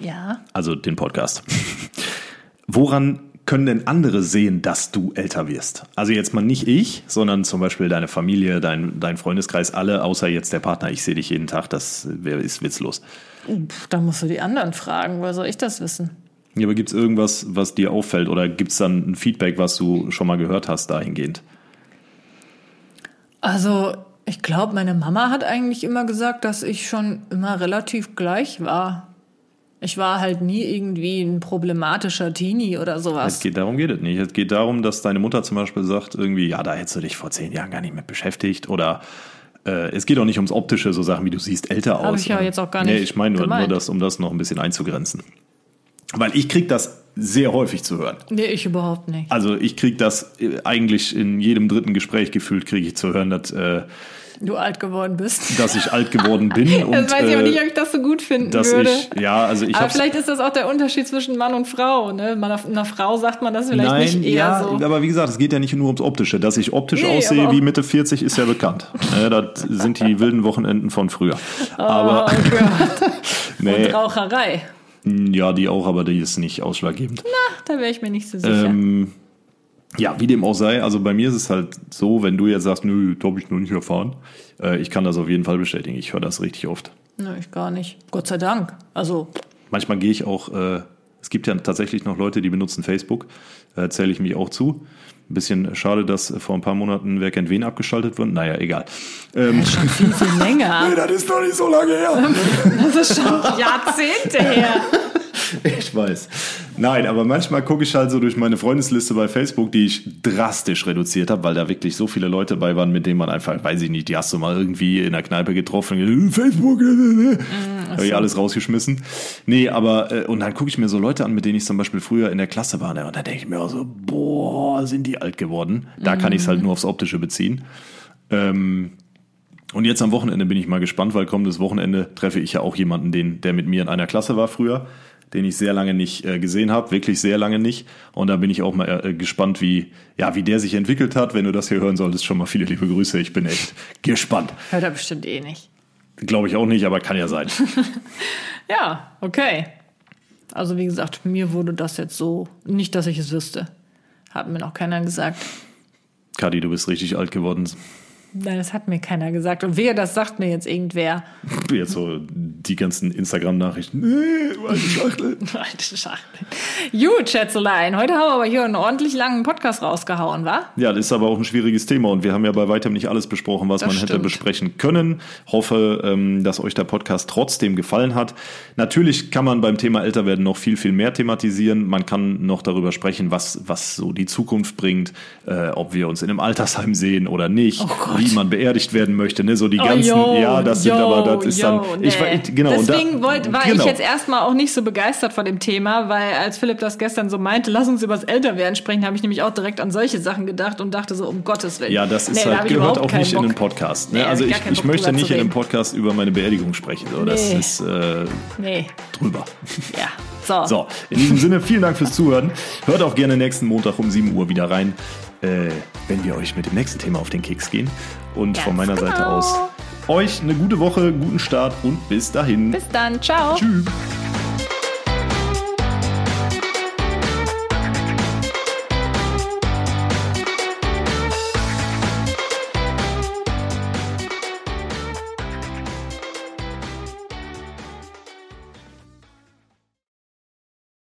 Ja. Also den Podcast. Woran können denn andere sehen, dass du älter wirst? Also jetzt mal nicht ich, sondern zum Beispiel deine Familie, dein, dein Freundeskreis, alle, außer jetzt der Partner. Ich sehe dich jeden Tag, das ist witzlos. Da musst du die anderen fragen, woher soll ich das wissen? Ja, aber gibt es irgendwas, was dir auffällt oder gibt es dann ein Feedback, was du schon mal gehört hast dahingehend? Also, ich glaube, meine Mama hat eigentlich immer gesagt, dass ich schon immer relativ gleich war. Ich war halt nie irgendwie ein problematischer Teenie oder sowas. Es geht, darum geht es nicht. Es geht darum, dass deine Mutter zum Beispiel sagt, irgendwie, ja, da hättest du dich vor zehn Jahren gar nicht mit beschäftigt oder äh, es geht auch nicht ums Optische, so Sachen wie du siehst älter aus. Habe ich ja jetzt auch gar nicht. Nee, ich meine nur, nur das, um das noch ein bisschen einzugrenzen. Weil ich krieg das sehr häufig zu hören. Nee, ich überhaupt nicht. Also ich krieg das äh, eigentlich in jedem dritten Gespräch gefühlt, kriege ich zu hören, dass äh, du alt geworden bist. Dass ich alt geworden bin. das und, weiß ich aber nicht, ob ich das so gut finden dass würde. Ich, ja, also ich aber vielleicht ist das auch der Unterschied zwischen Mann und Frau. Ne? Einer Frau sagt man das vielleicht Nein, nicht eher ja, so. Aber wie gesagt, es geht ja nicht nur ums Optische. Dass ich optisch nee, aussehe wie Mitte 40 ist ja bekannt. ne, das sind die wilden Wochenenden von früher. Oh, aber Gott. nee. Und Raucherei. Ja, die auch, aber die ist nicht ausschlaggebend. Na, da wäre ich mir nicht so sicher. Ähm, ja, wie dem auch sei, also bei mir ist es halt so, wenn du jetzt sagst, nö, das habe ich noch nicht erfahren, äh, ich kann das auf jeden Fall bestätigen. Ich höre das richtig oft. Nö, ich gar nicht. Gott sei Dank. Also. Manchmal gehe ich auch, äh, es gibt ja tatsächlich noch Leute, die benutzen Facebook, äh, zähle ich mich auch zu. Ein bisschen schade, dass vor ein paar Monaten Wer kennt wen abgeschaltet wird. Naja, egal. Ähm, das ist schon viel, viel länger. nee, das ist doch nicht so lange her. das ist schon Jahrzehnte her. Ich weiß. Nein, aber manchmal gucke ich halt so durch meine Freundesliste bei Facebook, die ich drastisch reduziert habe, weil da wirklich so viele Leute bei waren, mit denen man einfach, weiß ich nicht, die hast du mal irgendwie in der Kneipe getroffen, Facebook, mm, habe ich alles rausgeschmissen. Nee, aber, äh, und dann gucke ich mir so Leute an, mit denen ich zum Beispiel früher in der Klasse war, ne, und da denke ich mir auch so, boah, sind die alt geworden. Da kann ich es halt nur aufs Optische beziehen. Ähm, und jetzt am Wochenende bin ich mal gespannt, weil kommendes Wochenende treffe ich ja auch jemanden, den, der mit mir in einer Klasse war früher den ich sehr lange nicht äh, gesehen habe, wirklich sehr lange nicht. Und da bin ich auch mal äh, gespannt, wie, ja, wie der sich entwickelt hat. Wenn du das hier hören solltest, schon mal viele liebe Grüße. Ich bin echt gespannt. Hört er bestimmt eh nicht. Glaube ich auch nicht, aber kann ja sein. ja, okay. Also wie gesagt, mir wurde das jetzt so, nicht, dass ich es wüsste. Hat mir noch keiner gesagt. Kadi, du bist richtig alt geworden. Nein, das hat mir keiner gesagt. Und wer das sagt mir jetzt irgendwer. Jetzt so die ganzen Instagram-Nachrichten. Nee, alte Schachtel. alte Schachtel. Gut, Schätzelein. Heute haben wir aber hier einen ordentlich langen Podcast rausgehauen, wa? Ja, das ist aber auch ein schwieriges Thema und wir haben ja bei weitem nicht alles besprochen, was das man stimmt. hätte besprechen können. Hoffe, ähm, dass euch der Podcast trotzdem gefallen hat. Natürlich kann man beim Thema Älterwerden noch viel, viel mehr thematisieren. Man kann noch darüber sprechen, was, was so die Zukunft bringt, äh, ob wir uns in einem Altersheim sehen oder nicht. Oh wie man beerdigt werden möchte, ne? So die oh, ganzen, yo, ja, das yo, sind aber, das ist yo, dann, ich nee. genau. Deswegen da, wollt, war genau. ich jetzt erstmal auch nicht so begeistert von dem Thema, weil als Philipp das gestern so meinte, lass uns über das Älterwerden sprechen, habe ich nämlich auch direkt an solche Sachen gedacht und dachte so, um Gottes Willen. Ja, das ist nee, halt, gehört auch nicht Bock. in den Podcast. Ne? Nee, also ich, ich möchte nicht in einem Podcast über meine Beerdigung sprechen. So. Das ist äh, nee. drüber. Ja. So. so, in diesem Sinne, vielen Dank fürs Zuhören. Hört auch gerne nächsten Montag um 7 Uhr wieder rein äh, wenn wir euch mit dem nächsten Thema auf den Keks gehen. Und Ganz von meiner genau. Seite aus euch eine gute Woche, guten Start und bis dahin. Bis dann. Ciao. Tschüss.